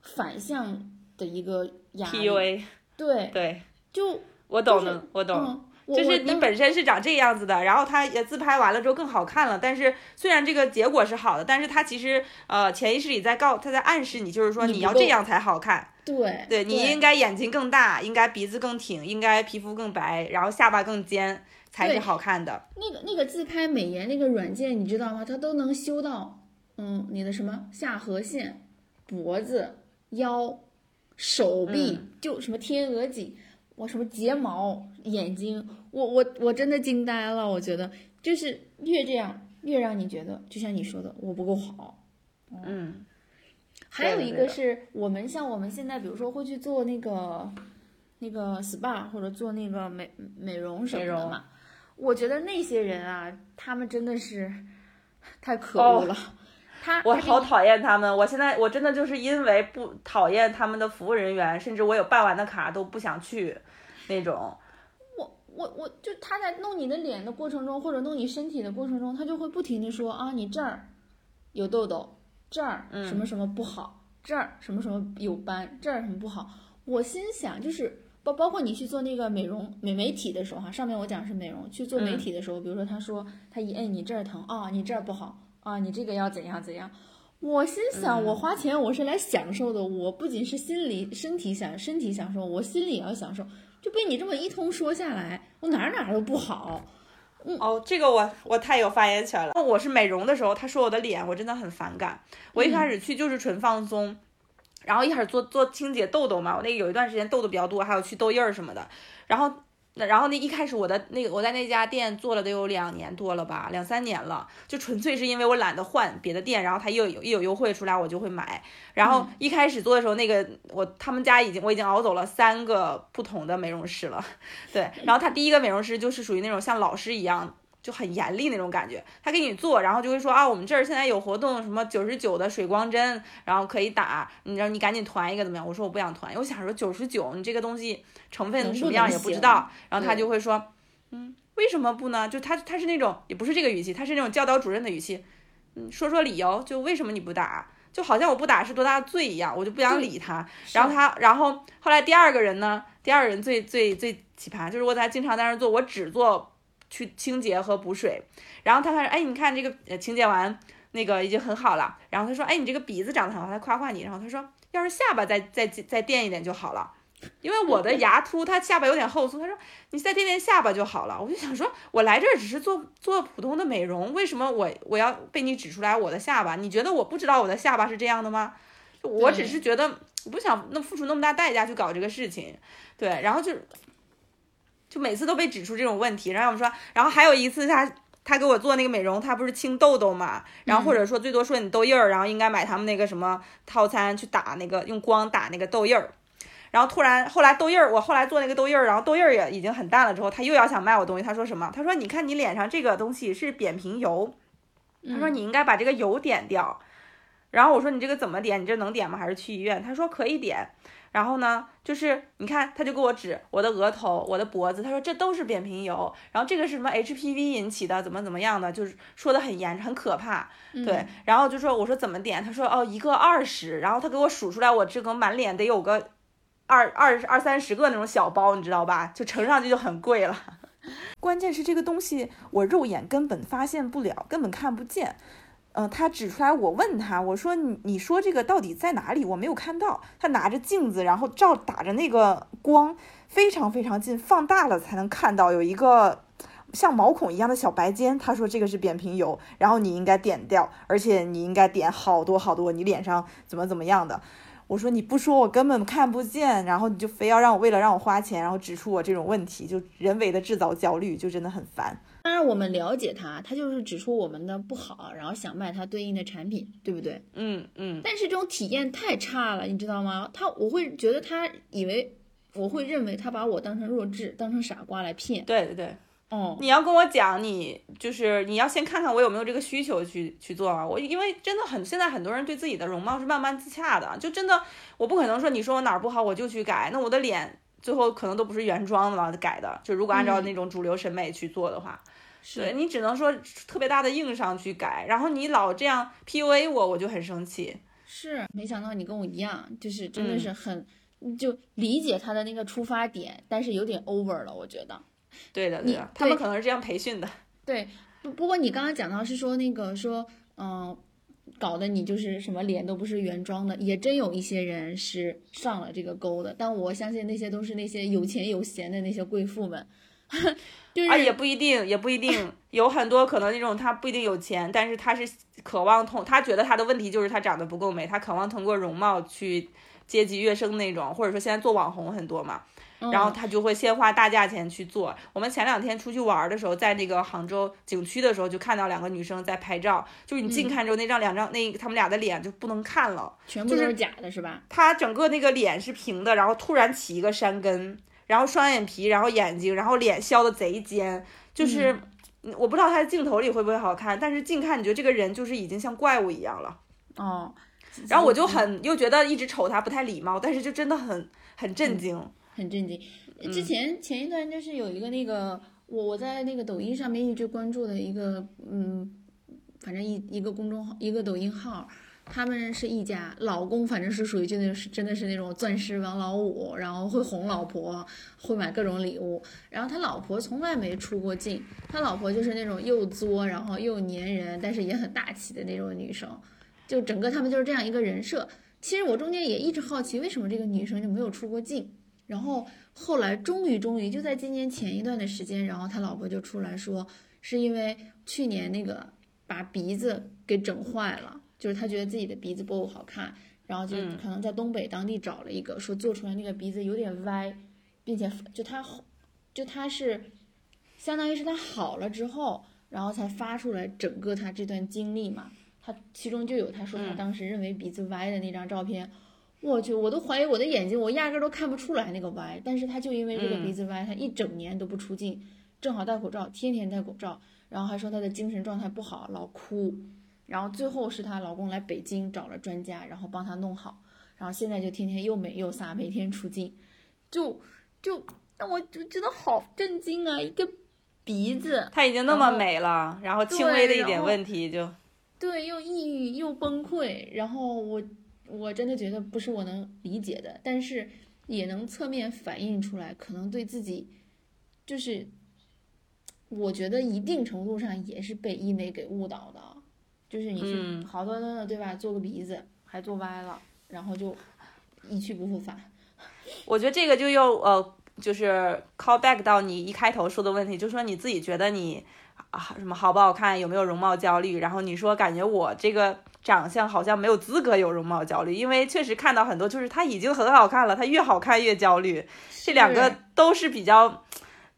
反向的一个压力。PUA。对对，就我懂了，我懂。就是你本身是长这样子的，然后他也自拍完了之后更好看了。但是虽然这个结果是好的，但是他其实呃潜意识里在告他在暗示你，就是说你要这样才好看。对，对你应该眼睛更大，应该鼻子更挺，应该皮肤更白，然后下巴更尖才是好看的。那个那个自拍美颜那个软件你知道吗？它都能修到嗯你的什么下颌线、脖子、腰、手臂，就什么贴额肌。我什么睫毛、眼睛，我我我真的惊呆了。我觉得就是越这样，越让你觉得，就像你说的，我不够好。嗯，还有一个是我们像我们现在，比如说会去做那个那个 SPA 或者做那个美美容什么的嘛。我觉得那些人啊，他们真的是太可恶了。他我好讨厌他们，我现在我真的就是因为不讨厌他们的服务人员，甚至我有办完的卡都不想去，那种。我我我就他在弄你的脸的过程中，或者弄你身体的过程中，他就会不停的说啊，你这儿有痘痘，这儿什么什么不好，这儿什么什么有斑，这儿什么不好。我心想就是包包括你去做那个美容美媒体的时候哈，上面我讲是美容，去做媒体的时候，比如说他说他一摁你这儿疼啊，你这儿不好。啊，你这个要怎样怎样？我心想，我花钱我是来享受的，我不仅是心理身体享身体享受，我心里也要享受。就被你这么一通说下来，我哪哪都不好。嗯，哦，这个我我太有发言权了。我是美容的时候，他说我的脸，我真的很反感。我一开始去就是纯放松，然后一开始做做清洁痘痘嘛，我那个有一段时间痘痘比较多，还有去痘印儿什么的，然后。那然后那一开始我的那个我在那家店做了得有两年多了吧，两三年了，就纯粹是因为我懒得换别的店，然后他又有一有优惠出来我就会买。然后一开始做的时候，那个我他们家已经我已经熬走了三个不同的美容师了，对。然后他第一个美容师就是属于那种像老师一样。就很严厉那种感觉，他给你做，然后就会说啊，我们这儿现在有活动，什么九十九的水光针，然后可以打，你让你赶紧团一个怎么样？我说我不想团，我想说九十九，你这个东西成分什么样也不知道，然后他就会说，嗯，为什么不呢？就他他是那种也不是这个语气，他是那种教导主任的语气，嗯，说说理由，就为什么你不打？就好像我不打是多大的罪一样，我就不想理他。然后他，然后后来第二个人呢，第二个人最最最奇葩，就是我在经常在那做，我只做。去清洁和补水，然后他说：“哎，你看这个呃清洁完那个已经很好了。”然后他说：“哎，你这个鼻子长得很好。”他夸夸你。然后他说：“要是下巴再再再垫一点就好了，因为我的牙凸，他下巴有点后凸。”他说：“你再垫垫下巴就好了。”我就想说，我来这儿只是做做普通的美容，为什么我我要被你指出来我的下巴？你觉得我不知道我的下巴是这样的吗？我只是觉得我不想那付出那么大代价去搞这个事情，对，然后就。就每次都被指出这种问题，然后我们说，然后还有一次他他给我做那个美容，他不是清痘痘嘛，然后或者说最多说你痘印儿，然后应该买他们那个什么套餐去打那个用光打那个痘印儿，然后突然后来痘印儿，我后来做那个痘印儿，然后痘印儿也已经很淡了之后，他又要想卖我东西，他说什么？他说你看你脸上这个东西是扁平疣，他说你应该把这个油点掉，然后我说你这个怎么点？你这能点吗？还是去医院？他说可以点。然后呢，就是你看，他就给我指我的额头、我的脖子，他说这都是扁平疣。然后这个是什么 HPV 引起的，怎么怎么样的，就是说的很严，很可怕。对，然后就说我说怎么点，他说哦一个二十，然后他给我数出来，我这个满脸得有个二二二三十个那种小包，你知道吧？就乘上去就很贵了。关键是这个东西我肉眼根本发现不了，根本看不见。嗯，他指出来，我问他，我说你你说这个到底在哪里？我没有看到。他拿着镜子，然后照打着那个光，非常非常近，放大了才能看到有一个像毛孔一样的小白尖。他说这个是扁平疣，然后你应该点掉，而且你应该点好多好多，你脸上怎么怎么样的。我说你不说我根本看不见，然后你就非要让我为了让我花钱，然后指出我这种问题，就人为的制造焦虑，就真的很烦。当然我们了解他，他就是指出我们的不好，然后想卖他对应的产品，对不对？嗯嗯。但是这种体验太差了，你知道吗？他我会觉得他以为我会认为他把我当成弱智，当成傻瓜来骗。对对对。哦，你要跟我讲，你就是你要先看看我有没有这个需求去去做啊。我因为真的很，现在很多人对自己的容貌是慢慢自洽的，就真的我不可能说你说我哪儿不好我就去改，那我的脸最后可能都不是原装的了改的。就如果按照那种主流审美去做的话，对你只能说特别大的硬伤去改，然后你老这样 PUA 我，我就很生气。是，没想到你跟我一样，就是真的是很就理解他的那个出发点，但是有点 over 了，我觉得。对的，对的，他们可能是这样培训的。对，不不过你刚刚讲到是说那个说，嗯，搞得你就是什么脸都不是原装的，也真有一些人是上了这个钩的。但我相信那些都是那些有钱有闲的那些贵妇们，就是啊，也不一定，也不一定，有很多可能那种他不一定有钱，但是他是渴望通，他觉得他的问题就是他长得不够美，他渴望通过容貌去阶级跃升那种，或者说现在做网红很多嘛。然后他就会先花大价钱去做。我们前两天出去玩的时候，在那个杭州景区的时候，就看到两个女生在拍照。就是你近看之后，那张两张那他们俩的脸就不能看了，全部都是假的，是吧？她整个那个脸是平的，然后突然起一个山根，然后双眼皮，然后眼睛，然后脸削的贼尖。就是我不知道他在镜头里会不会好看，但是近看你觉得这个人就是已经像怪物一样了。哦。然后我就很又觉得一直瞅他不太礼貌，但是就真的很很震惊。很震惊，之前前一段就是有一个那个我我在那个抖音上面一直关注的一个嗯，反正一一个公众号一个抖音号，他们是一家，老公反正是属于真的是真的是那种钻石王老五，然后会哄老婆，会买各种礼物，然后他老婆从来没出过镜，他老婆就是那种又作然后又粘人，但是也很大气的那种女生，就整个他们就是这样一个人设。其实我中间也一直好奇，为什么这个女生就没有出过镜？然后后来终于终于就在今年前一段的时间，然后他老婆就出来说，是因为去年那个把鼻子给整坏了，就是他觉得自己的鼻子不够好看，然后就可能在东北当地找了一个，说做出来那个鼻子有点歪，并且就他就他是相当于是他好了之后，然后才发出来整个他这段经历嘛，他其中就有他说他当时认为鼻子歪的那张照片。我去，我都怀疑我的眼睛，我压根都看不出来那个歪。但是他就因为这个鼻子歪，他一整年都不出镜，正好戴口罩，天天戴口罩，然后还说他的精神状态不好，老哭。然后最后是她老公来北京找了专家，然后帮她弄好，然后现在就天天又美又飒，每天出镜，就就让我就觉得好震惊啊！一个鼻子，她已经那么美了，然后轻微的一点问题就对，又抑郁又崩溃，然后我。我真的觉得不是我能理解的，但是也能侧面反映出来，可能对自己，就是，我觉得一定程度上也是被医美给误导的，就是你去好端端的对吧，做个鼻子还做歪了，然后就一去不复返。我觉得这个就又呃，就是 call back 到你一开头说的问题，就说你自己觉得你啊什么好不好看，有没有容貌焦虑，然后你说感觉我这个。长相好像没有资格有容貌焦虑，因为确实看到很多，就是他已经很好看了，他越好看越焦虑，这两个都是比较，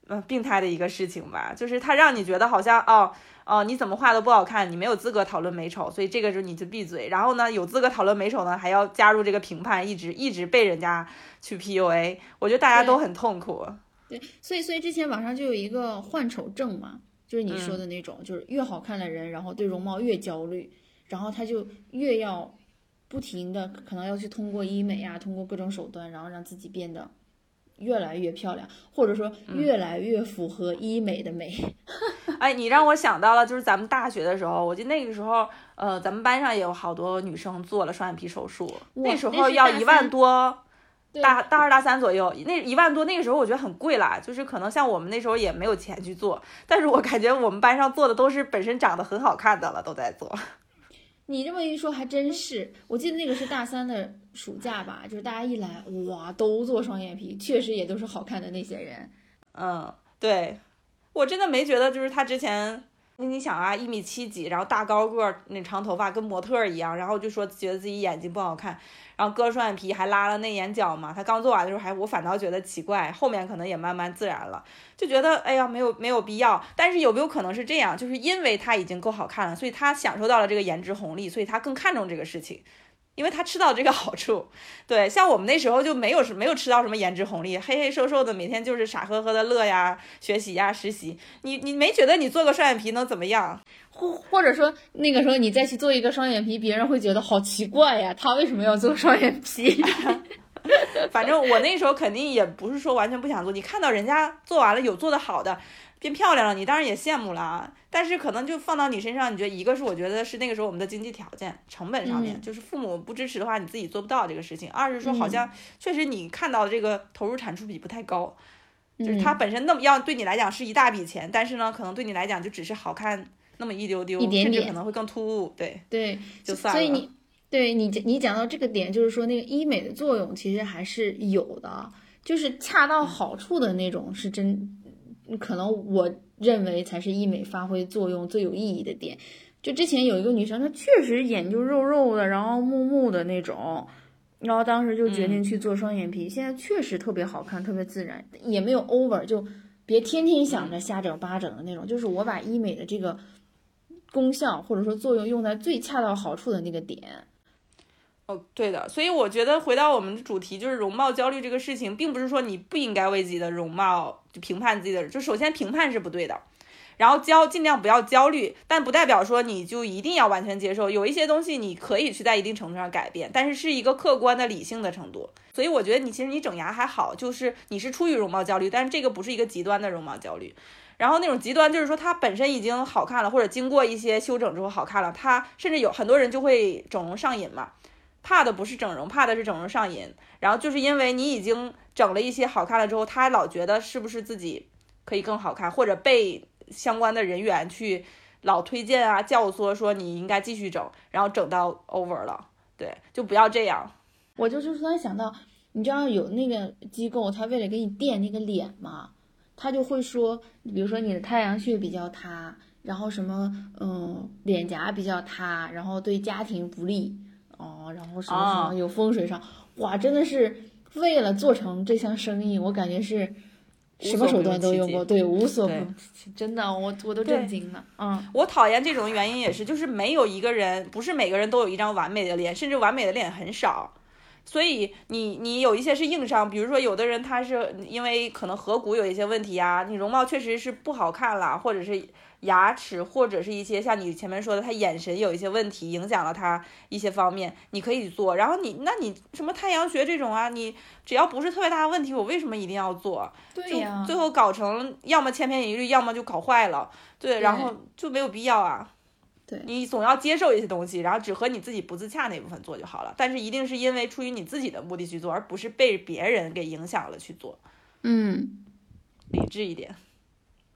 嗯，病态的一个事情吧。就是他让你觉得好像，哦哦，你怎么画都不好看，你没有资格讨论美丑，所以这个时候你就闭嘴。然后呢，有资格讨论美丑呢，还要加入这个评判，一直一直被人家去 PUA，我觉得大家都很痛苦。对，所以所以之前网上就有一个患丑症嘛，就是你说的那种，就是越好看的人，然后对容貌越焦虑。然后他就越要不停的，可能要去通过医美啊，通过各种手段，然后让自己变得越来越漂亮，或者说越来越符合医美的美。哎，你让我想到了，就是咱们大学的时候，我记得那个时候，呃，咱们班上也有好多女生做了双眼皮手术，那时候要一万多，大大二大三左右，那一万多，那个时候我觉得很贵啦，就是可能像我们那时候也没有钱去做，但是我感觉我们班上做的都是本身长得很好看的了，都在做。你这么一说还真是，我记得那个是大三的暑假吧，就是大家一来，哇，都做双眼皮，确实也都是好看的那些人。嗯，对，我真的没觉得，就是他之前那你想啊，一米七几，然后大高个，那长头发跟模特一样，然后就说觉得自己眼睛不好看，然后割双眼皮还拉了内眼角嘛。他刚做完的时候还我反倒觉得奇怪，后面可能也慢慢自然了，就觉得哎呀没有没有必要。但是有没有可能是这样？就是因为他已经够好看了，所以他享受到了这个颜值红利，所以他更看重这个事情。因为他吃到这个好处，对，像我们那时候就没有什没有吃到什么颜值红利，黑黑瘦瘦的，每天就是傻呵呵的乐呀、学习呀、实习，你你没觉得你做个双眼皮能怎么样？或或者说那个时候你再去做一个双眼皮，别人会觉得好奇怪呀，他为什么要做双眼皮？反正我那时候肯定也不是说完全不想做，你看到人家做完了有做的好的。变漂亮了，你当然也羡慕了啊，但是可能就放到你身上，你觉得一个是我觉得是那个时候我们的经济条件成本上面，就是父母不支持的话，你自己做不到这个事情；二是说好像确实你看到这个投入产出比不太高，就是它本身那么要对你来讲是一大笔钱，但是呢，可能对你来讲就只是好看那么一丢丢，甚至可能会更突兀。对对，就算了。所以你对你你讲到这个点，就是说那个医美的作用其实还是有的，就是恰到好处的那种是真。可能我认为才是医美发挥作用最有意义的点。就之前有一个女生，她确实眼就肉肉的，然后木木的那种，然后当时就决定去做双眼皮，现在确实特别好看，特别自然，也没有 over，就别天天想着瞎整八整的那种。就是我把医美的这个功效或者说作用用在最恰到好处的那个点。哦，对的，所以我觉得回到我们的主题，就是容貌焦虑这个事情，并不是说你不应该为自己的容貌就评判自己的，就首先评判是不对的，然后焦尽量不要焦虑，但不代表说你就一定要完全接受，有一些东西你可以去在一定程度上改变，但是是一个客观的理性的程度。所以我觉得你其实你整牙还好，就是你是出于容貌焦虑，但是这个不是一个极端的容貌焦虑，然后那种极端就是说它本身已经好看了，或者经过一些修整之后好看了，它甚至有很多人就会整容上瘾嘛。怕的不是整容，怕的是整容上瘾。然后就是因为你已经整了一些好看了之后，他老觉得是不是自己可以更好看，或者被相关的人员去老推荐啊、教唆说你应该继续整，然后整到 over 了。对，就不要这样。我就是突然想到，你知道有那个机构，他为了给你垫那个脸嘛，他就会说，比如说你的太阳穴比较塌，然后什么嗯脸颊比较塌，然后对家庭不利。哦，然后什么什么有风水上，哇，真的是为了做成这项生意，我感觉是什么手段都用过，对，无所不真的，我我都震惊了。嗯，我讨厌这种原因也是，就是没有一个人，不是每个人都有一张完美的脸，甚至完美的脸很少。所以你你有一些是硬伤，比如说有的人他是因为可能颌骨有一些问题啊，你容貌确实是不好看了，或者是。牙齿或者是一些像你前面说的，他眼神有一些问题，影响了他一些方面，你可以做。然后你，那你什么太阳穴这种啊，你只要不是特别大的问题，我为什么一定要做？对呀，最后搞成要么千篇一律，要么就搞坏了。对，然后就没有必要啊。对，你总要接受一些东西，然后只和你自己不自洽那部分做就好了。但是一定是因为出于你自己的目的去做，而不是被别人给影响了去做。嗯，理智一点。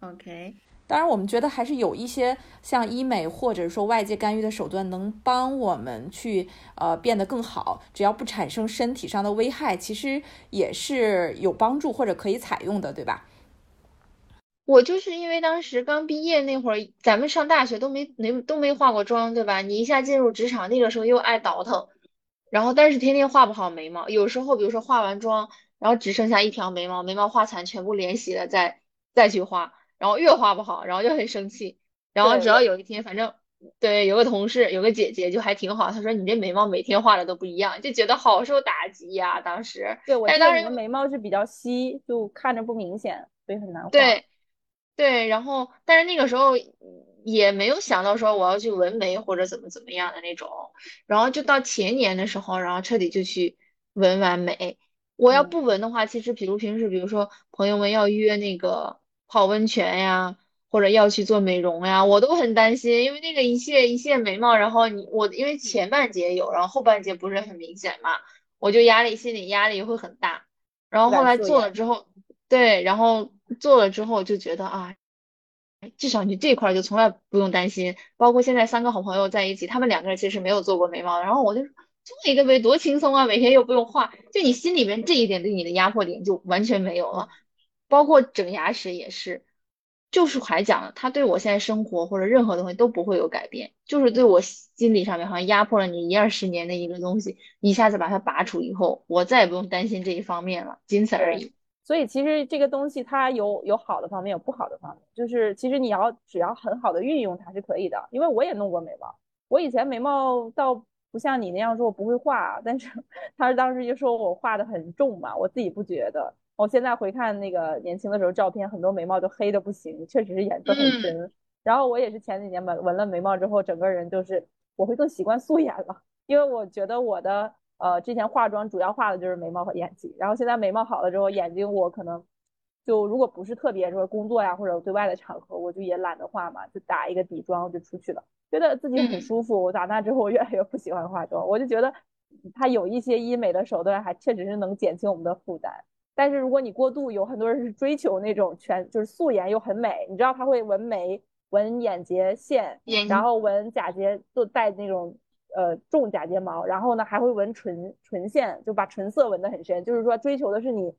OK。当然，我们觉得还是有一些像医美或者说外界干预的手段，能帮我们去呃变得更好。只要不产生身体上的危害，其实也是有帮助或者可以采用的，对吧？我就是因为当时刚毕业那会儿，咱们上大学都没没都没化过妆，对吧？你一下进入职场，那个时候又爱倒腾，然后但是天天画不好眉毛，有时候比如说化完妆，然后只剩下一条眉毛，眉毛画残，全部连洗了再再去画。然后越画不好，然后就很生气。然后只要有一天，反正对有个同事，有个姐姐就还挺好。她说：“你这眉毛每天画的都不一样，就觉得好受打击呀。”当时，对，但当时的眉毛是比较稀，就看着不明显，所以很难画。对，对。然后，但是那个时候也没有想到说我要去纹眉或者怎么怎么样的那种。然后就到前年的时候，然后彻底就去纹完眉。我要不纹的话，其实比如平时，比如说朋友们要约那个。泡温泉呀，或者要去做美容呀，我都很担心，因为那个一卸一卸眉毛，然后你我因为前半截有，然后后半截不是很明显嘛，我就压力心理压力会很大。然后后来做了之后，对，然后做了之后就觉得啊，至少你这块就从来不用担心。包括现在三个好朋友在一起，他们两个人其实没有做过眉毛，然后我就做一个呗，多轻松啊，每天又不用画，就你心里面这一点对你的压迫点就完全没有了。包括整牙齿也是，就是还讲了，他对我现在生活或者任何东西都不会有改变，就是对我心理上面好像压迫了你一二十年的一个东西，一下子把它拔除以后，我再也不用担心这一方面了，仅此而已。所以其实这个东西它有有好的方面，有不好的方面，就是其实你要只要很好的运用它是可以的。因为我也弄过眉毛，我以前眉毛倒不像你那样说我不会画，但是 他当时就说我画的很重嘛，我自己不觉得。我现在回看那个年轻的时候照片，很多眉毛都黑的不行，确实是颜色很深。然后我也是前几年纹纹了眉毛之后，整个人就是我会更习惯素颜了，因为我觉得我的呃之前化妆主要画的就是眉毛和眼睛，然后现在眉毛好了之后，眼睛我可能就如果不是特别说工作呀或者对外的场合，我就也懒得化嘛，就打一个底妆就出去了，觉得自己很舒服。我长大之后我越来越不喜欢化妆，我就觉得它有一些医美的手段还确实是能减轻我们的负担。但是如果你过度，有很多人是追求那种全就是素颜又很美，你知道他会纹眉、纹眼睫线，然后纹假睫，就带那种呃重假睫毛，然后呢还会纹唇唇线，就把唇色纹得很深，就是说追求的是你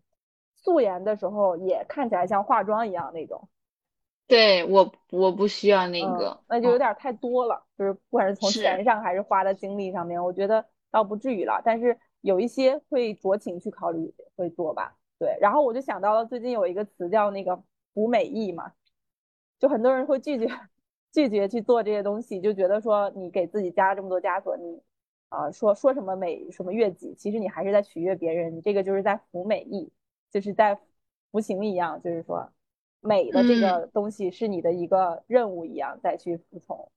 素颜的时候也看起来像化妆一样那种。对我我不需要那个，那就有点太多了，就是不管是从钱上还是花的精力上面，我觉得倒不至于了，但是有一些会酌情去考虑会做吧。对，然后我就想到了最近有一个词叫那个“服美意”嘛，就很多人会拒绝拒绝去做这些东西，就觉得说你给自己加了这么多枷锁，你啊说说什么美什么悦己，其实你还是在取悦别人，你这个就是在服美役，就是在服刑一样，就是说美的这个东西是你的一个任务一样再去服从，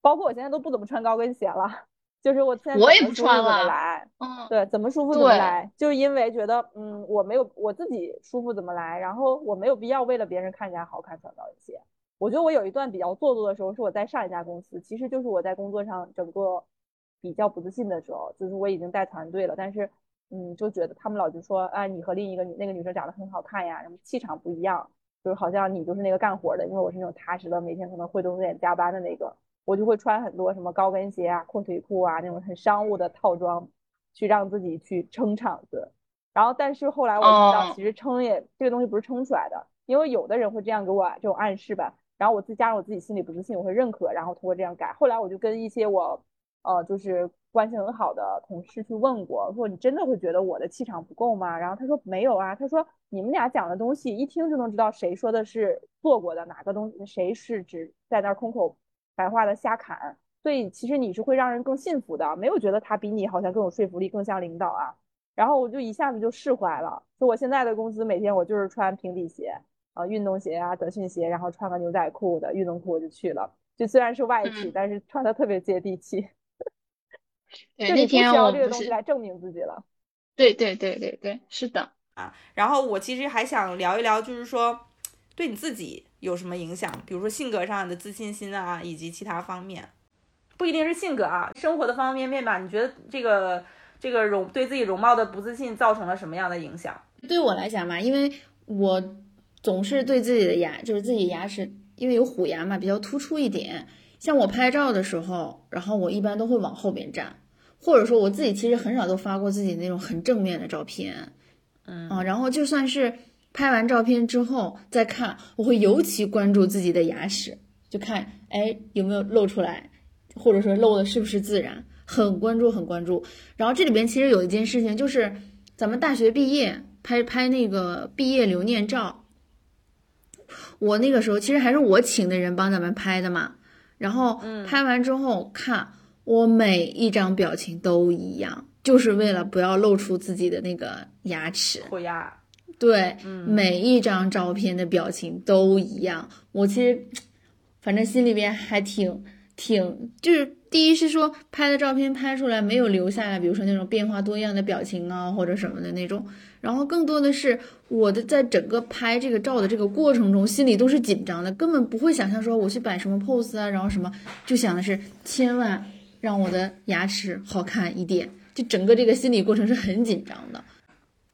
包括我现在都不怎么穿高跟鞋了。就是我现在我也不穿了，来，嗯，对，怎么舒服怎么来，就是因为觉得，嗯，我没有我自己舒服怎么来，然后我没有必要为了别人看起来好看穿高跟鞋。我觉得我有一段比较做作的时候，是我在上一家公司，其实就是我在工作上整个比较不自信的时候，就是我已经带团队了，但是，嗯，就觉得他们老就说，哎，你和另一个女那个女生长得很好看呀，什么气场不一样，就是好像你就是那个干活的，因为我是那种踏实的，每天可能会多点加班的那个。我就会穿很多什么高跟鞋啊、阔腿裤啊那种很商务的套装，去让自己去撑场子。然后，但是后来我知道，其实撑也这个东西不是撑出来的，因为有的人会这样给我这种暗示吧。然后我自加上我自己心里不自信，我会认可，然后通过这样改。后来我就跟一些我呃就是关系很好的同事去问过，说你真的会觉得我的气场不够吗？然后他说没有啊，他说你们俩讲的东西一听就能知道谁说的是做过的，哪个东西谁是只在那空口。白话的瞎侃，所以其实你是会让人更信服的，没有觉得他比你好像更有说服力，更像领导啊。然后我就一下子就释怀了。就我现在的公司，每天我就是穿平底鞋啊，运动鞋啊，德训鞋，然后穿个牛仔裤的运动裤就去了。就虽然是外企，但是穿的特别接地气。对，那天我这个东西来证明自己了。对对对对对，是的啊。然后我其实还想聊一聊，就是说对你自己。有什么影响？比如说性格上的自信心啊，以及其他方面，不一定是性格啊，生活的方方面面吧。你觉得这个这个容对自己容貌的不自信造成了什么样的影响？对我来讲嘛，因为我总是对自己的牙，就是自己牙齿，因为有虎牙嘛，比较突出一点。像我拍照的时候，然后我一般都会往后边站，或者说我自己其实很少都发过自己那种很正面的照片，嗯啊，然后就算是。拍完照片之后再看，我会尤其关注自己的牙齿，就看哎有没有露出来，或者说露的是不是自然，很关注很关注。然后这里边其实有一件事情，就是咱们大学毕业拍拍那个毕业留念照，我那个时候其实还是我请的人帮咱们拍的嘛。然后拍完之后看，我每一张表情都一样，就是为了不要露出自己的那个牙齿。虎牙。对，每一张照片的表情都一样。我其实，反正心里边还挺挺，就是第一是说拍的照片拍出来没有留下来，比如说那种变化多样的表情啊或者什么的那种。然后更多的是我的在整个拍这个照的这个过程中，心里都是紧张的，根本不会想象说我去摆什么 pose 啊，然后什么，就想的是千万让我的牙齿好看一点。就整个这个心理过程是很紧张的。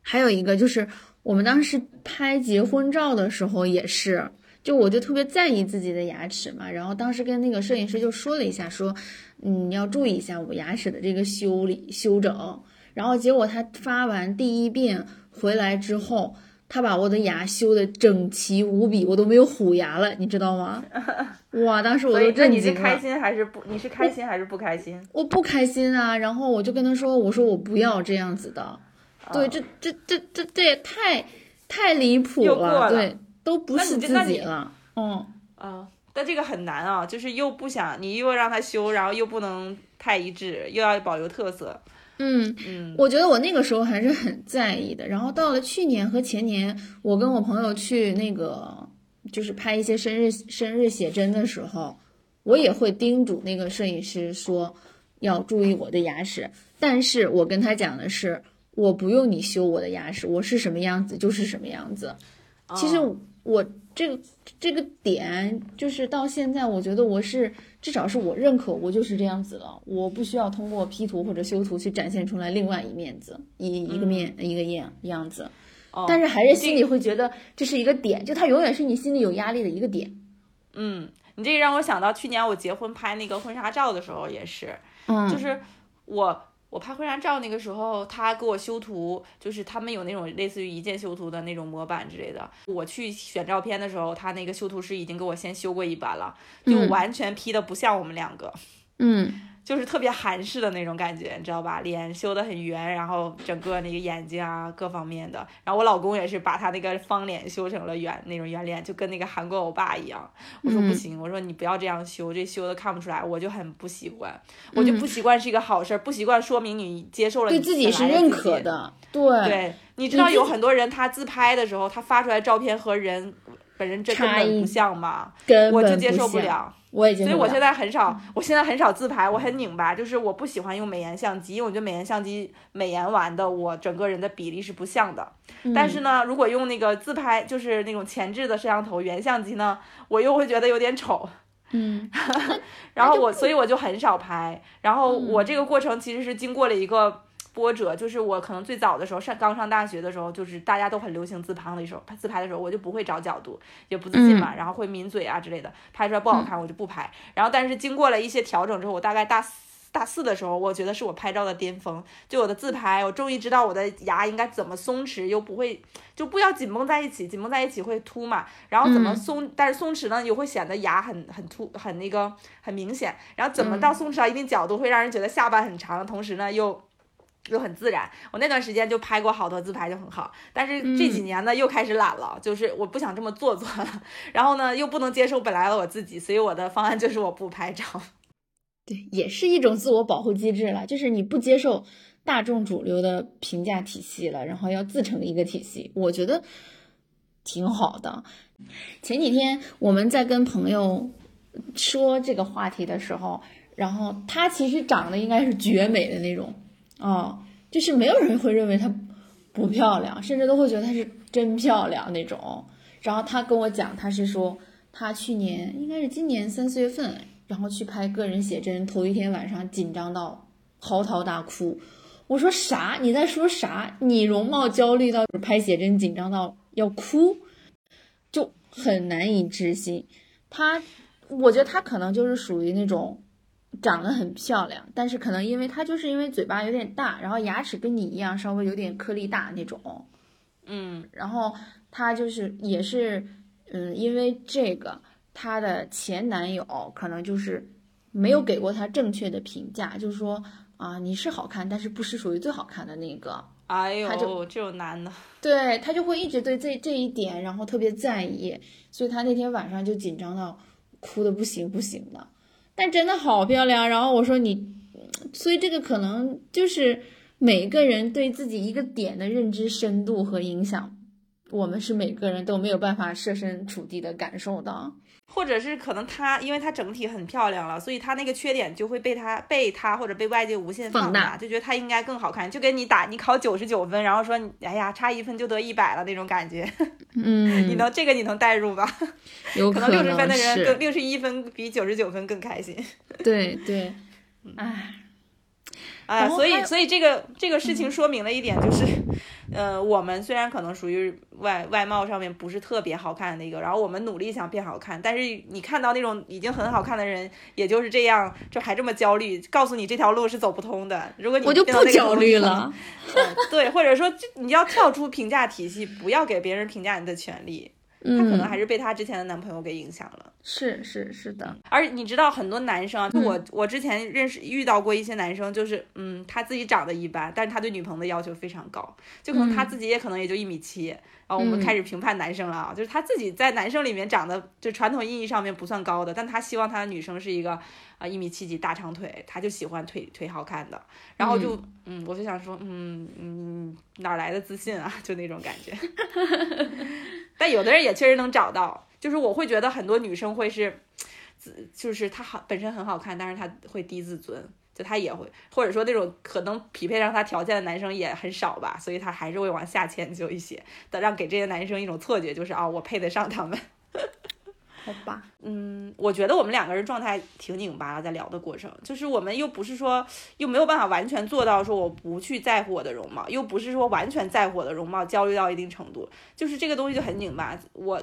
还有一个就是。我们当时拍结婚照的时候也是，就我就特别在意自己的牙齿嘛，然后当时跟那个摄影师就说了一下，说，嗯，你要注意一下我牙齿的这个修理修整。然后结果他发完第一遍回来之后，他把我的牙修的整齐无比，我都没有虎牙了，你知道吗？哇，当时我都震惊了。你是开心还是不？你是开心还是不开心？我不开心啊！然后我就跟他说：“我说我不要这样子的。”对，这这这这这也太太离谱了，对，都不是自己了。嗯啊，但这个很难啊，就是又不想你又让他修，然后又不能太一致，又要保留特色。嗯嗯，我觉得我那个时候还是很在意的。然后到了去年和前年，我跟我朋友去那个就是拍一些生日生日写真的时候，我也会叮嘱那个摄影师说要注意我的牙齿。但是我跟他讲的是，我不用你修我的牙齿，我是什么样子就是什么样子。其实我。这个这个点就是到现在，我觉得我是至少是我认可，我就是这样子了。我不需要通过 P 图或者修图去展现出来另外一面子，一一个面一个样样子。但是还是心里会觉得这是一个点，就它永远是你心里有压力的一个点。嗯，你这个让我想到去年我结婚拍那个婚纱照的时候也是，嗯，就是我。我拍婚纱照那个时候，他给我修图，就是他们有那种类似于一键修图的那种模板之类的。我去选照片的时候，他那个修图师已经给我先修过一版了，就完全 P 的不像我们两个。嗯。就是特别韩式的那种感觉，你知道吧？脸修得很圆，然后整个那个眼睛啊，各方面的。然后我老公也是把他那个方脸修成了圆那种圆脸，就跟那个韩国欧巴一样。我说不行，我说你不要这样修，这修的看不出来，我就很不习惯。我就不习惯是一个好事儿，不习惯说明你接受了，对自己是认可的。对，对，你知道有很多人他自拍的时候，他发出来照片和人本人真根本不像吗？我就接受不了。我已经，所以我现在很少，我现在很少自拍，我很拧巴，就是我不喜欢用美颜相机，因为我觉得美颜相机美颜完的我整个人的比例是不像的。但是呢，如果用那个自拍，就是那种前置的摄像头原相机呢，我又会觉得有点丑。嗯，然后我，所以我就很少拍。然后我这个过程其实是经过了一个。波折就是我可能最早的时候上刚上大学的时候，就是大家都很流行自拍的时候，拍自拍的时候我就不会找角度，也不自信嘛，然后会抿嘴啊之类的，拍出来不好看我就不拍。然后但是经过了一些调整之后，我大概大四大四的时候，我觉得是我拍照的巅峰，就我的自拍，我终于知道我的牙应该怎么松弛又不会就不要紧绷在一起，紧绷在一起会凸嘛，然后怎么松，但是松弛呢又会显得牙很很凸很那个很明显，然后怎么到松弛到一定角度会让人觉得下巴很长，同时呢又。又很自然，我那段时间就拍过好多自拍，就很好。但是这几年呢，又开始懒了，就是我不想这么做作了。然后呢，又不能接受本来的我自己，所以我的方案就是我不拍照。对，也是一种自我保护机制了，就是你不接受大众主流的评价体系了，然后要自成一个体系，我觉得挺好的。前几天我们在跟朋友说这个话题的时候，然后他其实长得应该是绝美的那种。哦，就是没有人会认为她不漂亮，甚至都会觉得她是真漂亮那种。然后她跟我讲，她是说她去年应该是今年三四月份，然后去拍个人写真，头一天晚上紧张到嚎啕大哭。我说啥？你在说啥？你容貌焦虑到拍写真紧张到要哭，就很难以置信。他，我觉得他可能就是属于那种。长得很漂亮，但是可能因为她就是因为嘴巴有点大，然后牙齿跟你一样稍微有点颗粒大那种，嗯，然后她就是也是，嗯，因为这个她的前男友可能就是没有给过她正确的评价，就是说啊你是好看，但是不是属于最好看的那个。哎呦，就这种男的，对他就会一直对这这一点，然后特别在意，所以他那天晚上就紧张到哭的不行不行的。但真的好漂亮，然后我说你，所以这个可能就是每个人对自己一个点的认知深度和影响，我们是每个人都没有办法设身处地的感受到。或者是可能她，因为她整体很漂亮了，所以她那个缺点就会被她被她或者被外界无限放大，就觉得她应该更好看，就跟你打你考九十九分，然后说你哎呀差一分就得一百了那种感觉。嗯，你能这个你能代入吧？有可能六十分的人跟六十一分比九十九分更开心。对 对，哎。啊，所以所以这个这个事情说明了一点，就是，呃，我们虽然可能属于外外貌上面不是特别好看的一个，然后我们努力想变好看，但是你看到那种已经很好看的人，也就是这样，就还这么焦虑，告诉你这条路是走不通的。如果你我就不焦虑了，对，或者说就你要跳出评价体系，不要给别人评价你的权利。她可能还是被她之前的男朋友给影响了，是是是的。而你知道很多男生啊，就我我之前认识遇到过一些男生，就是嗯，他自己长得一般，但是他对女朋友的要求非常高，就可能他自己也可能也就一米七。然后我们开始评判男生了啊，就是他自己在男生里面长得就传统意义上面不算高的，但他希望他的女生是一个啊一米七几大长腿，他就喜欢腿腿好看的。然后就嗯，我就想说嗯嗯哪来的自信啊，就那种感觉。但有的人也确实能找到，就是我会觉得很多女生会是，就是她好本身很好看，但是她会低自尊。就她也会，或者说那种可能匹配上她条件的男生也很少吧，所以她还是会往下迁就一些，的让给这些男生一种错觉，就是啊，我配得上他们。好吧，嗯，我觉得我们两个人状态挺拧巴的，在聊的过程，就是我们又不是说又没有办法完全做到说我不去在乎我的容貌，又不是说完全在乎我的容貌，焦虑到一定程度，就是这个东西就很拧巴。我。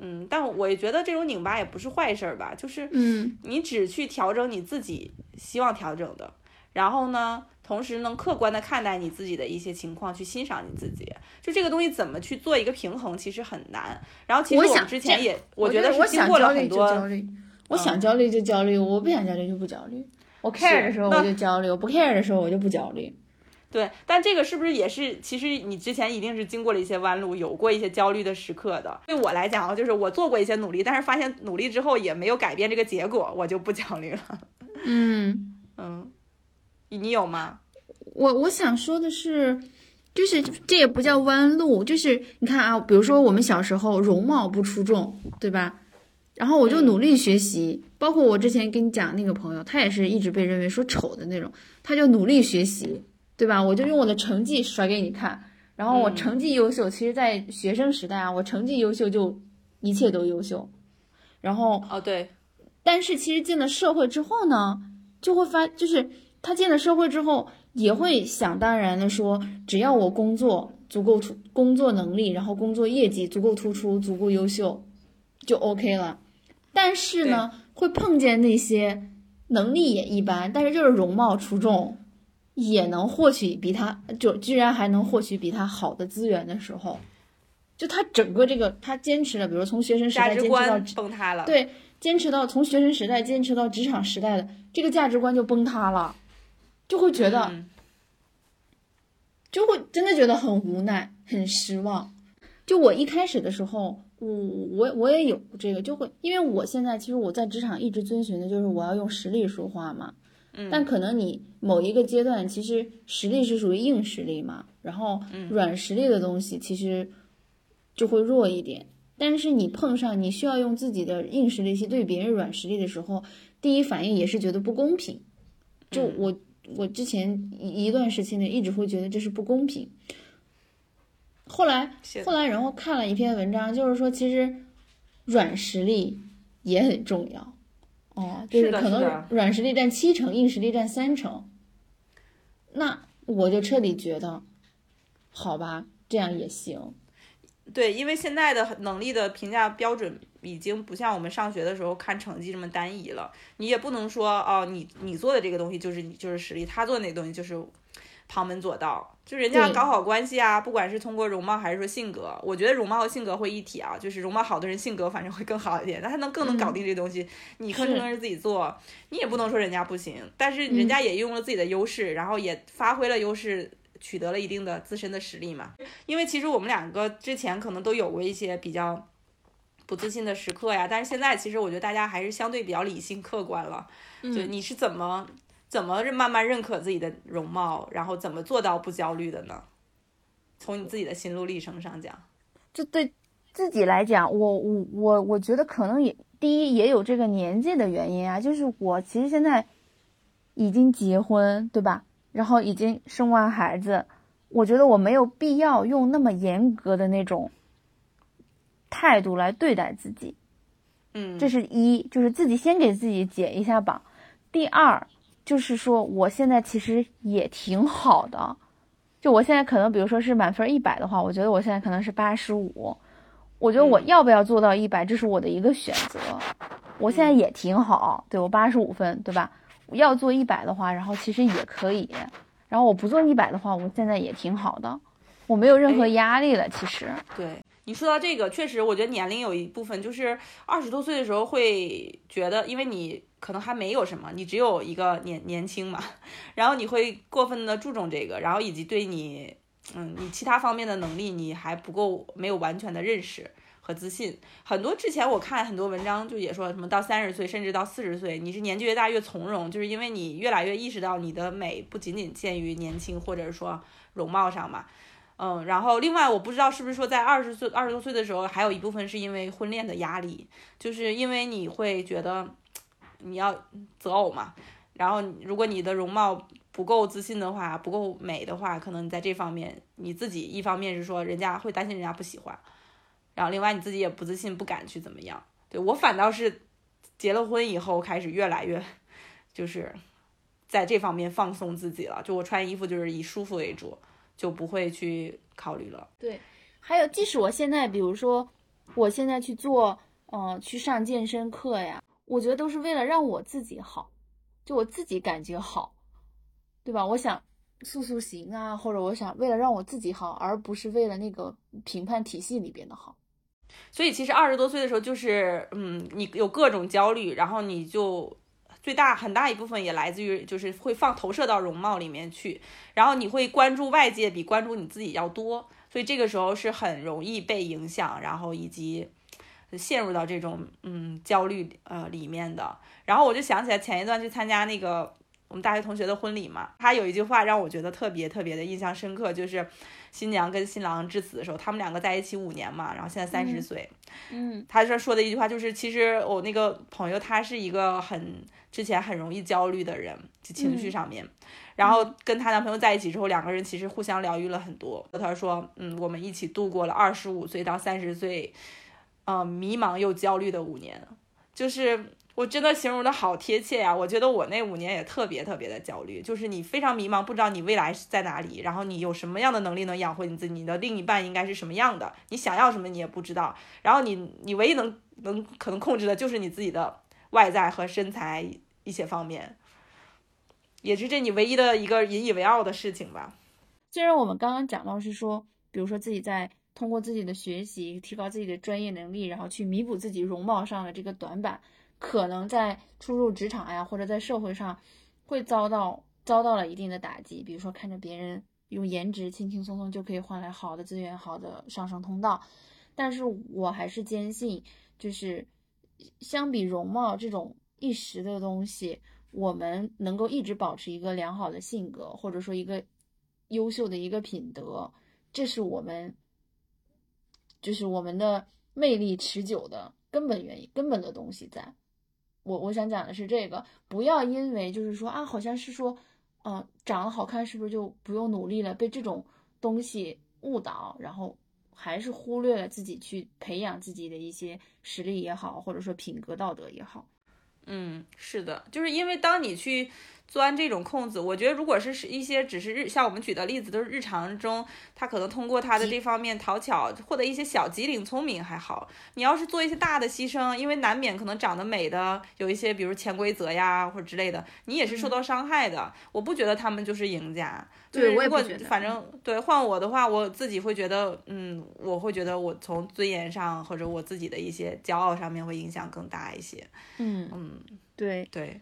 嗯，但我也觉得这种拧巴也不是坏事儿吧，就是嗯，你只去调整你自己希望调整的，然后呢，同时能客观的看待你自己的一些情况，去欣赏你自己，就这个东西怎么去做一个平衡，其实很难。然后其实我们之前也，我觉得是经过了很多，我想焦虑就焦虑，我不想焦虑就不焦虑，我 care 的时候我就焦虑，我不 care 的时候我就不焦虑。对，但这个是不是也是？其实你之前一定是经过了一些弯路，有过一些焦虑的时刻的。对我来讲啊，就是我做过一些努力，但是发现努力之后也没有改变这个结果，我就不焦虑了。嗯嗯，你有吗？我我想说的是，就是这也不叫弯路，就是你看啊，比如说我们小时候容貌不出众，对吧？然后我就努力学习，包括我之前跟你讲那个朋友，他也是一直被认为说丑的那种，他就努力学习。对吧？我就用我的成绩甩给你看，然后我成绩优秀，其实，在学生时代啊，我成绩优秀就一切都优秀。然后哦对，但是其实进了社会之后呢，就会发，就是他进了社会之后，也会想当然的说，只要我工作足够出，工作能力，然后工作业绩足够突出，足够优秀，就 OK 了。但是呢，会碰见那些能力也一般，但是就是容貌出众。也能获取比他就居然还能获取比他好的资源的时候，就他整个这个他坚持了，比如从学生时代坚持到崩塌了，对，坚持到从学生时代坚持到职场时代的这个价值观就崩塌了，就会觉得，就会真的觉得很无奈、很失望。就我一开始的时候，我我我也有这个，就会因为我现在其实我在职场一直遵循的就是我要用实力说话嘛。但可能你某一个阶段，其实实力是属于硬实力嘛，然后软实力的东西其实就会弱一点。但是你碰上你需要用自己的硬实力去对别人软实力的时候，第一反应也是觉得不公平。就我我之前一一段时期内一直会觉得这是不公平。后来后来然后看了一篇文章，就是说其实软实力也很重要。哦，就是可能软实力占七成，硬实力占三成。那我就彻底觉得，好吧，这样也行。对，因为现在的能力的评价标准已经不像我们上学的时候看成绩这么单一了。你也不能说哦，你你做的这个东西就是你就是实力，他做的那东西就是。旁门左道，就人家搞好关系啊，不管是通过容貌还是说性格，我觉得容貌和性格会一体啊，就是容貌好的人性格反正会更好一点，那他能更能搞定这东西。你吭哧吭哧自己做，你也不能说人家不行，但是人家也用了自己的优势，然后也发挥了优势，取得了一定的自身的实力嘛。因为其实我们两个之前可能都有过一些比较不自信的时刻呀，但是现在其实我觉得大家还是相对比较理性客观了。就你是怎么？怎么慢慢认可自己的容貌，然后怎么做到不焦虑的呢？从你自己的心路历程上讲，就对自己来讲，我我我我觉得可能也第一也有这个年纪的原因啊，就是我其实现在已经结婚，对吧？然后已经生完孩子，我觉得我没有必要用那么严格的那种态度来对待自己。嗯，这是一，就是自己先给自己解一下绑。第二。就是说我现在其实也挺好的，就我现在可能比如说是满分一百的话，我觉得我现在可能是八十五，我觉得我要不要做到一百，这是我的一个选择。我现在也挺好，对我八十五分，对吧？要做一百的话，然后其实也可以。然后我不做一百的话，我现在也挺好的，我没有任何压力了。其实，对你说到这个，确实，我觉得年龄有一部分就是二十多岁的时候会觉得，因为你可能还没有什么，你只有一个年年轻嘛，然后你会过分的注重这个，然后以及对你，嗯，你其他方面的能力你还不够，没有完全的认识。和自信很多，之前我看很多文章就也说什么到三十岁甚至到四十岁，你是年纪越大越从容，就是因为你越来越意识到你的美不仅仅限于年轻或者说容貌上嘛，嗯，然后另外我不知道是不是说在二十岁二十多岁的时候，还有一部分是因为婚恋的压力，就是因为你会觉得你要择偶嘛，然后如果你的容貌不够自信的话，不够美的话，可能你在这方面你自己一方面是说人家会担心人家不喜欢。然后，另外你自己也不自信，不敢去怎么样？对我反倒是结了婚以后开始越来越，就是在这方面放松自己了。就我穿衣服就是以舒服为主，就不会去考虑了。对，还有即使我现在，比如说我现在去做，嗯，去上健身课呀，我觉得都是为了让我自己好，就我自己感觉好，对吧？我想。塑塑形啊，或者我想为了让我自己好，而不是为了那个评判体系里边的好。所以其实二十多岁的时候，就是嗯，你有各种焦虑，然后你就最大很大一部分也来自于就是会放投射到容貌里面去，然后你会关注外界比关注你自己要多，所以这个时候是很容易被影响，然后以及陷入到这种嗯焦虑呃里面的。然后我就想起来前一段去参加那个。我们大学同学的婚礼嘛，他有一句话让我觉得特别特别的印象深刻，就是新娘跟新郎致辞的时候，他们两个在一起五年嘛，然后现在三十岁，嗯，他说说的一句话就是，其实我那个朋友他是一个很之前很容易焦虑的人，就情绪上面，然后跟她男朋友在一起之后，两个人其实互相疗愈了很多。他说，嗯，我们一起度过了二十五岁到三十岁，嗯，迷茫又焦虑的五年，就是。我真的形容的好贴切呀！我觉得我那五年也特别特别的焦虑，就是你非常迷茫，不知道你未来是在哪里，然后你有什么样的能力能养活你自己，你的另一半应该是什么样的，你想要什么你也不知道，然后你你唯一能能可能控制的就是你自己的外在和身材一些方面，也是这你唯一的一个引以为傲的事情吧。虽然我们刚刚讲到是说，比如说自己在通过自己的学习提高自己的专业能力，然后去弥补自己容貌上的这个短板。可能在初入职场呀，或者在社会上，会遭到遭到了一定的打击。比如说，看着别人用颜值轻轻松松就可以换来好的资源、好的上升通道，但是我还是坚信，就是相比容貌这种一时的东西，我们能够一直保持一个良好的性格，或者说一个优秀的一个品德，这是我们，就是我们的魅力持久的根本原因、根本的东西在。我我想讲的是这个，不要因为就是说啊，好像是说，嗯，长得好看是不是就不用努力了？被这种东西误导，然后还是忽略了自己去培养自己的一些实力也好，或者说品格道德也好。嗯，是的，就是因为当你去。钻这种空子，我觉得如果是是一些只是日，像我们举的例子都是日常中，他可能通过他的这方面讨巧获得一些小机灵聪明还好。你要是做一些大的牺牲，因为难免可能长得美的有一些，比如潜规则呀或者之类的，你也是受到伤害的。我不觉得他们就是赢家。对，如果反正对换我的话，我自己会觉得，嗯，我会觉得我从尊严上或者我自己的一些骄傲上面会影响更大一些。嗯嗯，对对。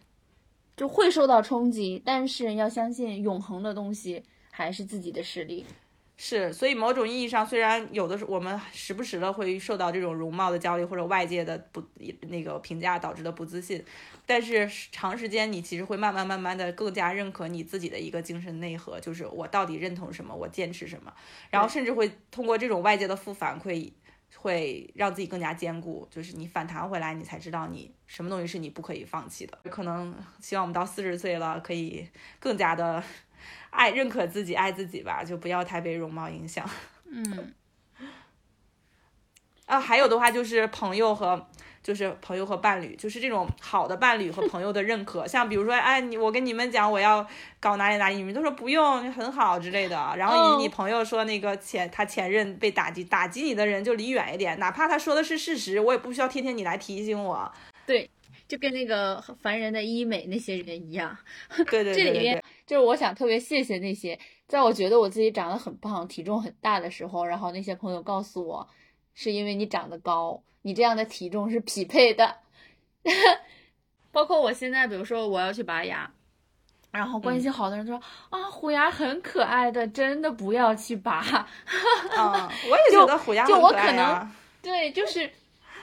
就会受到冲击，但是要相信永恒的东西还是自己的实力。是，所以某种意义上，虽然有的时候我们时不时的会受到这种容貌的焦虑或者外界的不那个评价导致的不自信，但是长时间你其实会慢慢慢慢的更加认可你自己的一个精神内核，就是我到底认同什么，我坚持什么，然后甚至会通过这种外界的负反馈。会让自己更加坚固，就是你反弹回来，你才知道你什么东西是你不可以放弃的。可能希望我们到四十岁了，可以更加的 爱、认可自己、爱自己吧，就不要太被容貌影响。嗯，啊，还有的话就是朋友和。就是朋友和伴侣，就是这种好的伴侣和朋友的认可。像比如说，哎，你我跟你们讲我要搞哪里哪里，你们都说不用，很好之类的。然后你你朋友说那个前他前任被打击，打击你的人就离远一点，哪怕他说的是事实，我也不需要天天你来提醒我。对，就跟那个烦人的医美那些人一样。对对对，这里面就是我想特别谢谢那些，在我觉得我自己长得很胖、体重很大的时候，然后那些朋友告诉我，是因为你长得高。你这样的体重是匹配的，包括我现在，比如说我要去拔牙，然后关系好的人说啊，虎牙很可爱的，真的不要去拔。啊，我也觉得虎牙就我可能对，就是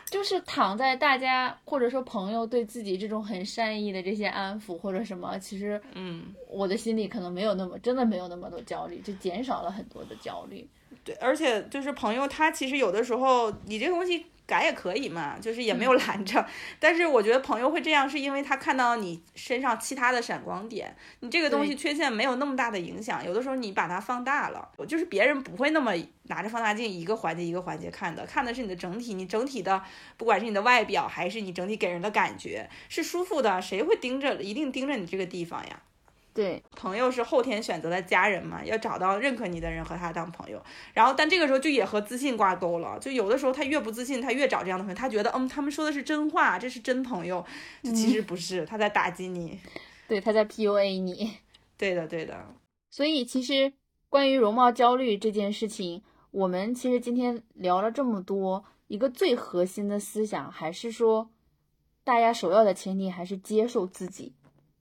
就是躺在大家或者说朋友对自己这种很善意的这些安抚或者什么，其实嗯，我的心里可能没有那么真的没有那么多焦虑，就减少了很多的焦虑。对，而且就是朋友他其实有的时候你这个东西。改也可以嘛，就是也没有拦着。但是我觉得朋友会这样，是因为他看到你身上其他的闪光点。你这个东西缺陷没有那么大的影响，有的时候你把它放大了，就是别人不会那么拿着放大镜一个环节一个环节看的，看的是你的整体。你整体的，不管是你的外表还是你整体给人的感觉是舒服的，谁会盯着一定盯着你这个地方呀？对，朋友是后天选择的家人嘛，要找到认可你的人和他当朋友。然后，但这个时候就也和自信挂钩了。就有的时候他越不自信，他越找这样的朋友，他觉得嗯，他们说的是真话，这是真朋友。其实不是，他在打击你。对，他在 PUA 你。对的，对的。所以，其实关于容貌焦虑这件事情，我们其实今天聊了这么多，一个最核心的思想还是说，大家首要的前提还是接受自己。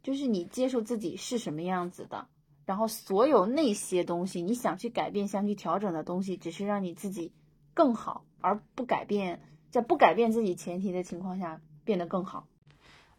就是你接受自己是什么样子的，然后所有那些东西，你想去改变、想去调整的东西，只是让你自己更好，而不改变，在不改变自己前提的情况下变得更好。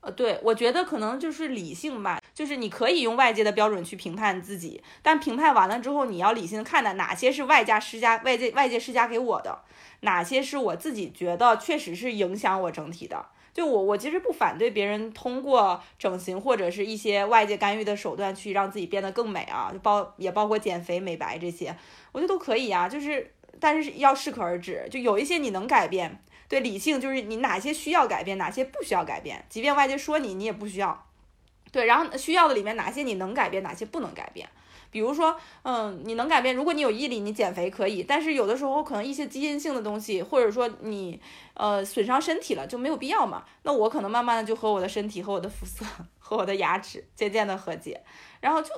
呃，对，我觉得可能就是理性吧，就是你可以用外界的标准去评判自己，但评判完了之后，你要理性的看待哪些是外加施加、外界外界施加给我的，哪些是我自己觉得确实是影响我整体的。就我，我其实不反对别人通过整形或者是一些外界干预的手段去让自己变得更美啊，就包也包括减肥、美白这些，我觉得都可以啊。就是，但是要适可而止。就有一些你能改变，对理性就是你哪些需要改变，哪些不需要改变。即便外界说你，你也不需要。对，然后需要的里面哪些你能改变，哪些不能改变。比如说，嗯，你能改变，如果你有毅力，你减肥可以。但是有的时候可能一些基因性的东西，或者说你，呃，损伤身体了，就没有必要嘛。那我可能慢慢的就和我的身体、和我的肤色、和我的牙齿渐渐的和解。然后就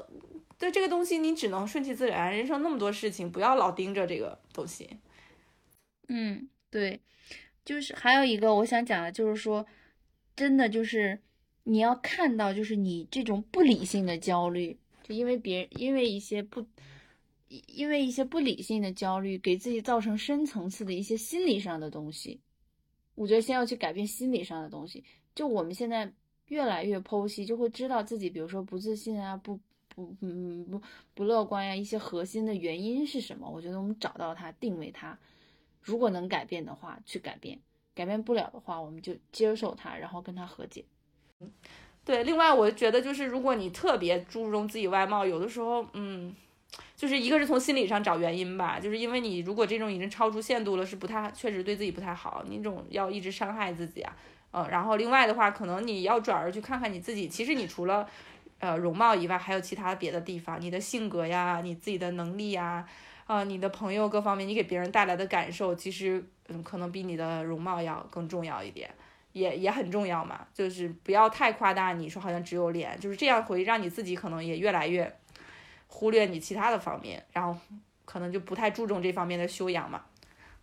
对这个东西，你只能顺其自然。人生那么多事情，不要老盯着这个东西。嗯，对，就是还有一个我想讲的，就是说，真的就是你要看到，就是你这种不理性的焦虑。就因为别人，因为一些不，因为一些不理性的焦虑，给自己造成深层次的一些心理上的东西。我觉得先要去改变心理上的东西。就我们现在越来越剖析，就会知道自己，比如说不自信啊，不不嗯不不乐观呀，一些核心的原因是什么？我觉得我们找到它，定位它。如果能改变的话，去改变；改变不了的话，我们就接受它，然后跟它和解。对，另外我觉得就是，如果你特别注重自己外貌，有的时候，嗯，就是一个是从心理上找原因吧，就是因为你如果这种已经超出限度了，是不太，确实对自己不太好，你这种要一直伤害自己啊，嗯，然后另外的话，可能你要转而去看看你自己，其实你除了，呃，容貌以外，还有其他别的地方，你的性格呀，你自己的能力呀，啊，你的朋友各方面，你给别人带来的感受，其实，嗯，可能比你的容貌要更重要一点。也也很重要嘛，就是不要太夸大。你说好像只有脸，就是这样会让你自己可能也越来越忽略你其他的方面，然后可能就不太注重这方面的修养嘛。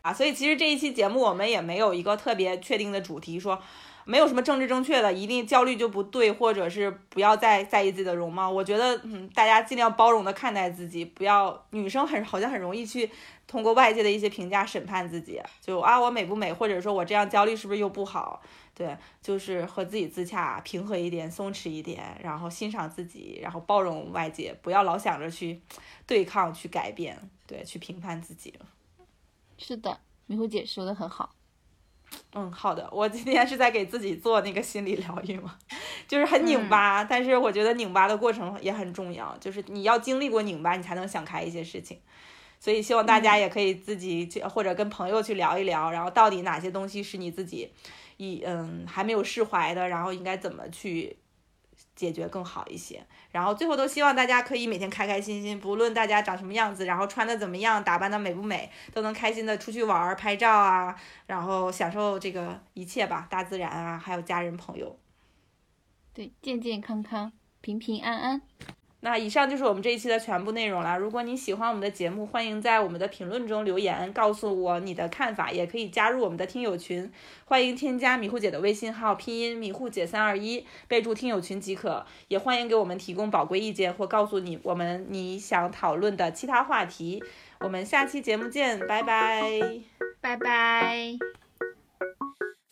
啊，所以其实这一期节目我们也没有一个特别确定的主题，说没有什么政治正确的，一定焦虑就不对，或者是不要再在意自己的容貌。我觉得，嗯，大家尽量包容的看待自己，不要女生很好像很容易去通过外界的一些评价审判自己，就啊我美不美，或者说我这样焦虑是不是又不好。对，就是和自己自洽，平和一点，松弛一点，然后欣赏自己，然后包容外界，不要老想着去对抗、去改变，对，去评判自己。是的，迷糊姐说的很好。嗯，好的，我今天是在给自己做那个心理疗愈嘛，就是很拧巴，但是我觉得拧巴的过程也很重要，就是你要经历过拧巴，你才能想开一些事情。所以希望大家也可以自己去或者跟朋友去聊一聊，然后到底哪些东西是你自己。一嗯还没有释怀的，然后应该怎么去解决更好一些。然后最后都希望大家可以每天开开心心，不论大家长什么样子，然后穿的怎么样，打扮的美不美，都能开心的出去玩儿、拍照啊，然后享受这个一切吧，大自然啊，还有家人朋友。对，健健康康，平平安安。那以上就是我们这一期的全部内容了。如果你喜欢我们的节目，欢迎在我们的评论中留言，告诉我你的看法，也可以加入我们的听友群。欢迎添加米糊姐的微信号，拼音米糊姐三二一，备注听友群即可。也欢迎给我们提供宝贵意见，或告诉你我们你想讨论的其他话题。我们下期节目见，拜拜，拜拜。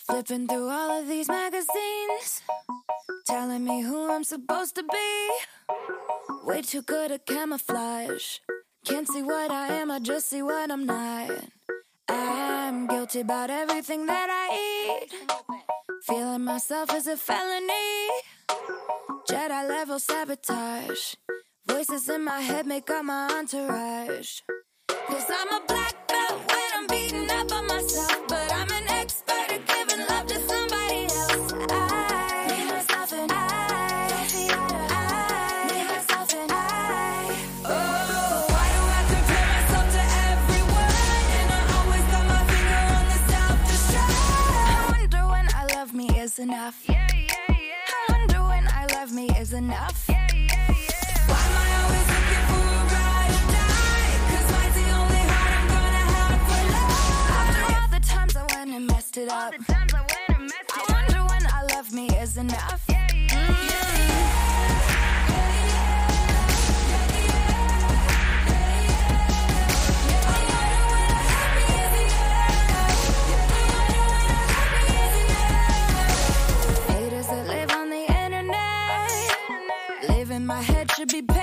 Flipping through all of these magazines, telling me who I'm supposed to be. Way too good at camouflage. Can't see what I am, I just see what I'm not. I'm guilty about everything that I eat. Feeling myself is a felony. Jedi level sabotage. Voices in my head make up my entourage. Cause I'm a black belt when I'm beating up on myself, enough. Yeah, yeah, yeah. I wonder when I love me is enough. Yeah, yeah, yeah. Why am I always looking for a ride or die? 'Cause mine's the only heart I'm gonna have for life. After all the times I went and messed it up. I wonder when I love me is enough. Haters should be paying